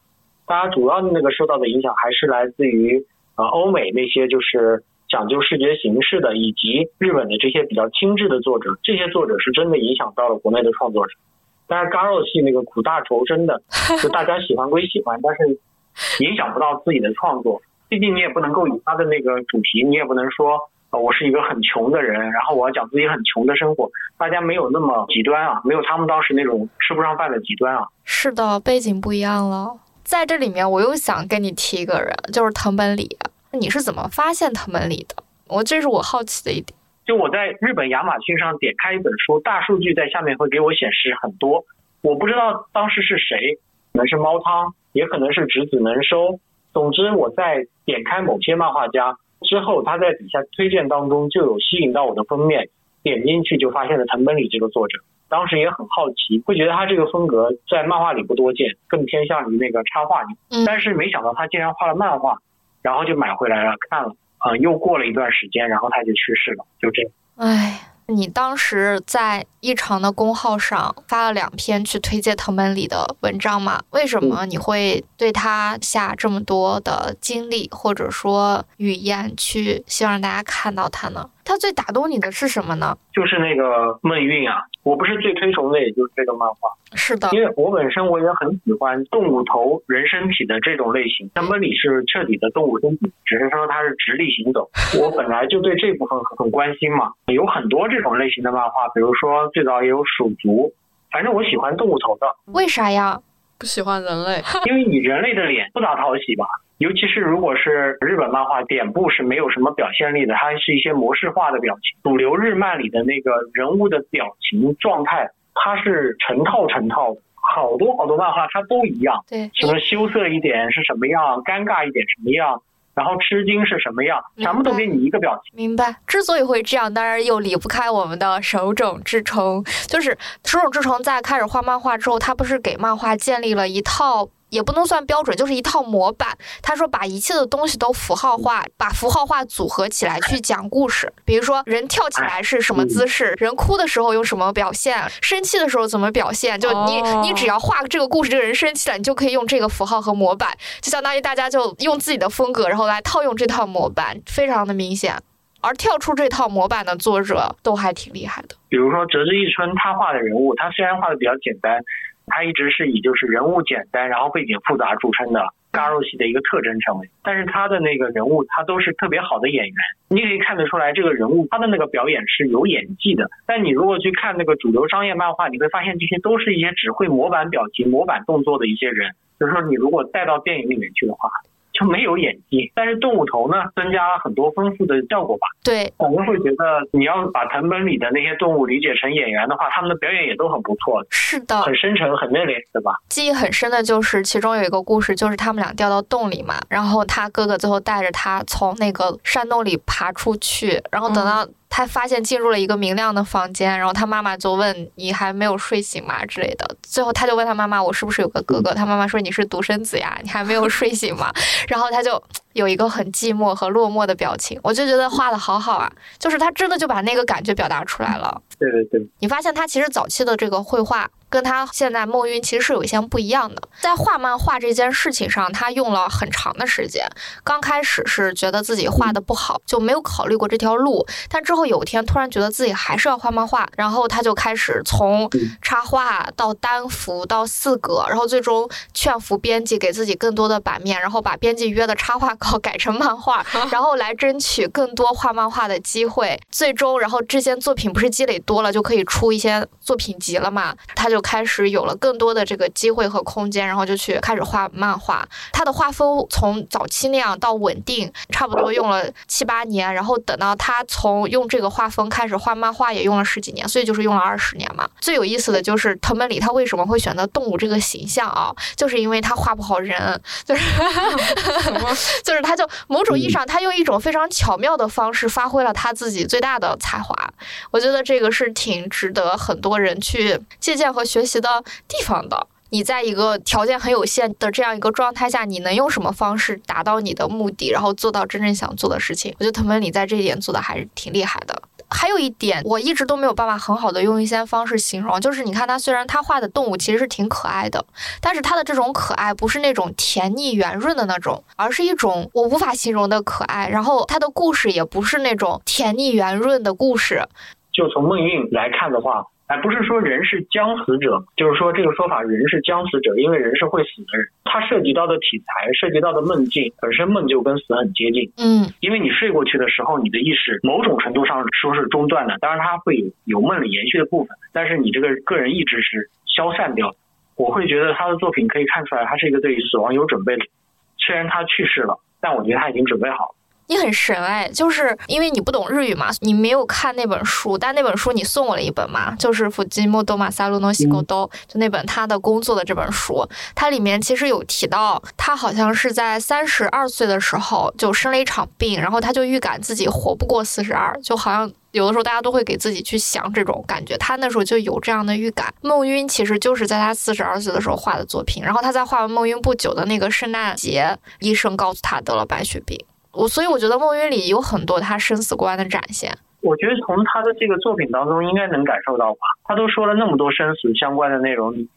大家主要的那个受到的影响还是来自于呃欧美那些就是讲究视觉形式的，以及日本的这些比较精致的作者，这些作者是真的影响到了国内的创作者。但是嘎肉系那个苦大仇深的，就大家喜欢归喜欢，但是影响不到自己的创作。毕竟你也不能够以他的那个主题，你也不能说我是一个很穷的人，然后我要讲自己很穷的生活。大家没有那么极端啊，没有他们当时那种吃不上饭的极端啊。是的，背景不一样了。在这里面，我又想跟你提一个人，就是藤本里。你是怎么发现藤本里的？我这是我好奇的一点。就我在日本亚马逊上点开一本书，大数据在下面会给我显示很多，我不知道当时是谁，可能是猫汤，也可能是直子能收。总之，我在点开某些漫画家之后，他在底下推荐当中就有吸引到我的封面，点进去就发现了藤本里这个作者。当时也很好奇，会觉得他这个风格在漫画里不多见，更偏向于那个插画里。但是没想到他竟然画了漫画，然后就买回来了看了。嗯，又过了一段时间，然后他就去世了，就这样。唉。你当时在异常的公号上发了两篇去推荐藤本里的文章嘛？为什么你会对他下这么多的精力或者说语言去希望大家看到他呢？他最打动你的是什么呢？就是那个梦韵啊，我不是最推崇的，也就是这个漫画。是的，因为我本身我也很喜欢动物头人身体的这种类型。藤本里是彻底的动物身体，只是说它是直立行走。我本来就对这部分很关心嘛，有很多这种类型的漫画，比如说最早也有鼠族，反正我喜欢动物头的。为啥呀？不喜欢人类，因为你人类的脸不咋讨喜吧？尤其是如果是日本漫画，脸部是没有什么表现力的，它是一些模式化的表情。主流日漫里的那个人物的表情状态，它是成套成套的，好多好多漫画它都一样。对，什么羞涩一点是什么样，尴尬一点什么样，然后吃惊是什么样，全部都给你一个表情。明白。之所以会这样，当然又离不开我们的手冢治虫。就是手冢治虫在开始画漫画之后，他不是给漫画建立了一套。也不能算标准，就是一套模板。他说把一切的东西都符号化，把符号化组合起来去讲故事。比如说人跳起来是什么姿势，人哭的时候用什么表现，生气的时候怎么表现。就你你只要画这个故事，这个人生气了，你就可以用这个符号和模板，就相当于大家就用自己的风格，然后来套用这套模板，非常的明显。而跳出这套模板的作者都还挺厉害的。比如说折枝一春，他画的人物，他虽然画的比较简单。他一直是以就是人物简单，然后背景复杂著称的 Garo 系的一个特征成为。但是他的那个人物，他都是特别好的演员，你可以看得出来，这个人物他的那个表演是有演技的。但你如果去看那个主流商业漫画，你会发现这些都是一些只会模板表情、模板动作的一些人。就是说，你如果带到电影里面去的话。就没有演技，但是动物头呢，增加了很多丰富的效果吧。对，我们会觉得你要把藤本里的那些动物理解成演员的话，他们的表演也都很不错。是的，很深沉，很内敛，对吧？记忆很深的就是其中有一个故事，就是他们俩掉到洞里嘛，然后他哥哥最后带着他从那个山洞里爬出去，然后等到。他发现进入了一个明亮的房间，然后他妈妈就问：“你还没有睡醒吗？”之类的。最后他就问他妈妈：“我是不是有个哥哥？”他妈妈说：“你是独生子呀，你还没有睡醒吗？” 然后他就。有一个很寂寞和落寞的表情，我就觉得画的好好啊，就是他真的就把那个感觉表达出来了。对对对，你发现他其实早期的这个绘画跟他现在梦晕其实是有一些不一样的，在画漫画这件事情上，他用了很长的时间。刚开始是觉得自己画的不好，就没有考虑过这条路，但之后有一天突然觉得自己还是要画漫画，然后他就开始从插画到单幅到四格，然后最终劝服编辑给自己更多的版面，然后把编辑约的插画稿。改成漫画，然后来争取更多画漫画的机会。最终，然后这些作品不是积累多了就可以出一些作品集了嘛？他就开始有了更多的这个机会和空间，然后就去开始画漫画。他的画风从早期那样到稳定，差不多用了七八年。然后等到他从用这个画风开始画漫画，也用了十几年，所以就是用了二十年嘛。最有意思的就是藤本里他为什么会选择动物这个形象啊？就是因为他画不好人，就是 就。是，他就某种意义上，他用一种非常巧妙的方式发挥了他自己最大的才华。我觉得这个是挺值得很多人去借鉴和学学习的地方的。你在一个条件很有限的这样一个状态下，你能用什么方式达到你的目的，然后做到真正想做的事情？我觉得藤本里在这一点做的还是挺厉害的。还有一点，我一直都没有办法很好的用一些方式形容，就是你看他虽然他画的动物其实是挺可爱的，但是他的这种可爱不是那种甜腻圆润的那种，而是一种我无法形容的可爱。然后他的故事也不是那种甜腻圆润的故事。就从梦韵来看的话。哎，不是说人是将死者，就是说这个说法人是将死者，因为人是会死的人。它涉及到的题材，涉及到的梦境本身梦就跟死很接近。嗯，因为你睡过去的时候，你的意识某种程度上说是中断的，当然它会有有梦里延续的部分，但是你这个个人意志是消散掉的。我会觉得他的作品可以看出来，他是一个对于死亡有准备的。虽然他去世了，但我觉得他已经准备好了。你很神哎，就是因为你不懂日语嘛，你没有看那本书，但那本书你送我了一本嘛，就是福吉莫多马萨鲁诺西沟多，就那本他的工作的这本书，它里面其实有提到，他好像是在三十二岁的时候就生了一场病，然后他就预感自己活不过四十二，就好像有的时候大家都会给自己去想这种感觉，他那时候就有这样的预感。梦晕其实就是在他四十二岁的时候画的作品，然后他在画完梦晕不久的那个圣诞节，医生告诉他得了白血病。我所以我觉得梦云里有很多他生死观的展现。我觉得从他的这个作品当中应该能感受到吧，他都说了那么多生死相关的内容，你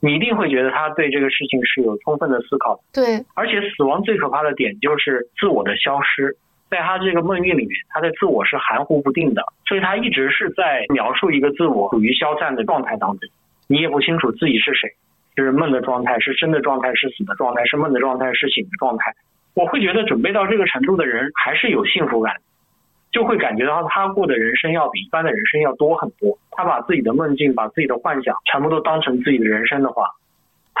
你一定会觉得他对这个事情是有充分的思考。对，而且死亡最可怕的点就是自我的消失，在他这个梦境里面，他的自我是含糊不定的，所以他一直是在描述一个自我处于消散的状态当中，你也不清楚自己是谁，是梦的状态，是生的状态，是死的状态，是梦的状态，是醒的状态。我会觉得准备到这个程度的人还是有幸福感，就会感觉到他过的人生要比一般的人生要多很多。他把自己的梦境、把自己的幻想全部都当成自己的人生的话。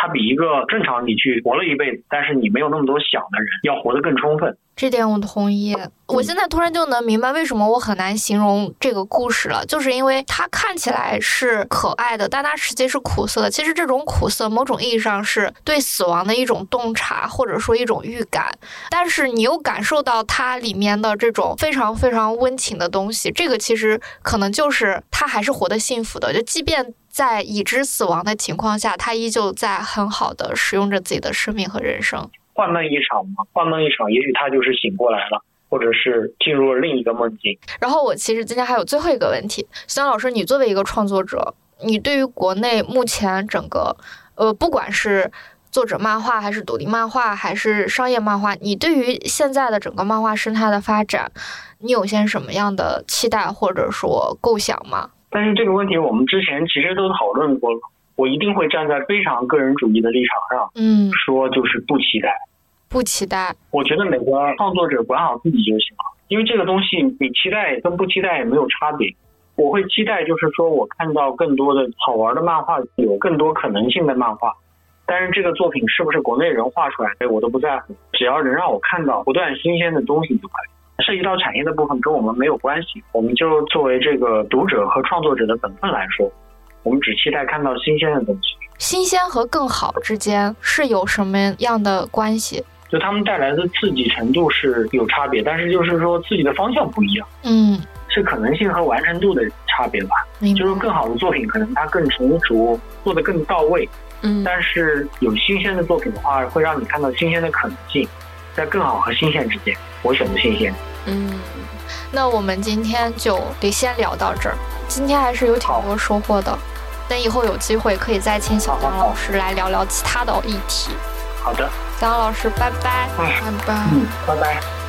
他比一个正常你去活了一辈子，但是你没有那么多想的人要活得更充分。这点我同意。我现在突然就能明白为什么我很难形容这个故事了，就是因为它看起来是可爱的，但它实际是苦涩的。其实这种苦涩，某种意义上是对死亡的一种洞察，或者说一种预感。但是你又感受到它里面的这种非常非常温情的东西。这个其实可能就是他还是活得幸福的，就即便。在已知死亡的情况下，他依旧在很好的使用着自己的生命和人生。幻梦一场嘛，幻梦一场，也许他就是醒过来了，或者是进入了另一个梦境。然后我其实今天还有最后一个问题，孙老师，你作为一个创作者，你对于国内目前整个，呃，不管是作者漫画，还是独立漫画，还是商业漫画，你对于现在的整个漫画生态的发展，你有些什么样的期待或者说构想吗？但是这个问题我们之前其实都讨论过了，我一定会站在非常个人主义的立场上，嗯，说就是不期待，不期待。我觉得每个创作者管好自己就行了，因为这个东西你期待跟不期待也没有差别。我会期待就是说我看到更多的好玩的漫画，有更多可能性的漫画，但是这个作品是不是国内人画出来的，我都不在乎，只要能让我看到不断新鲜的东西就可以。涉及到产业的部分跟我们没有关系，我们就作为这个读者和创作者的本分来说，我们只期待看到新鲜的东西。新鲜和更好之间是有什么样的关系？就他们带来的刺激程度是有差别，但是就是说刺激的方向不一样。嗯，是可能性和完成度的差别吧。就是更好的作品可能它更成熟，做得更到位。嗯，但是有新鲜的作品的话，会让你看到新鲜的可能性。在更好和新鲜之间，我选择新鲜。嗯，那我们今天就得先聊到这儿。今天还是有挺多收获的，等以后有机会可以再请小张老师来聊聊其他的议题。好的，小张老师，拜拜。拜拜。嗯，拜拜。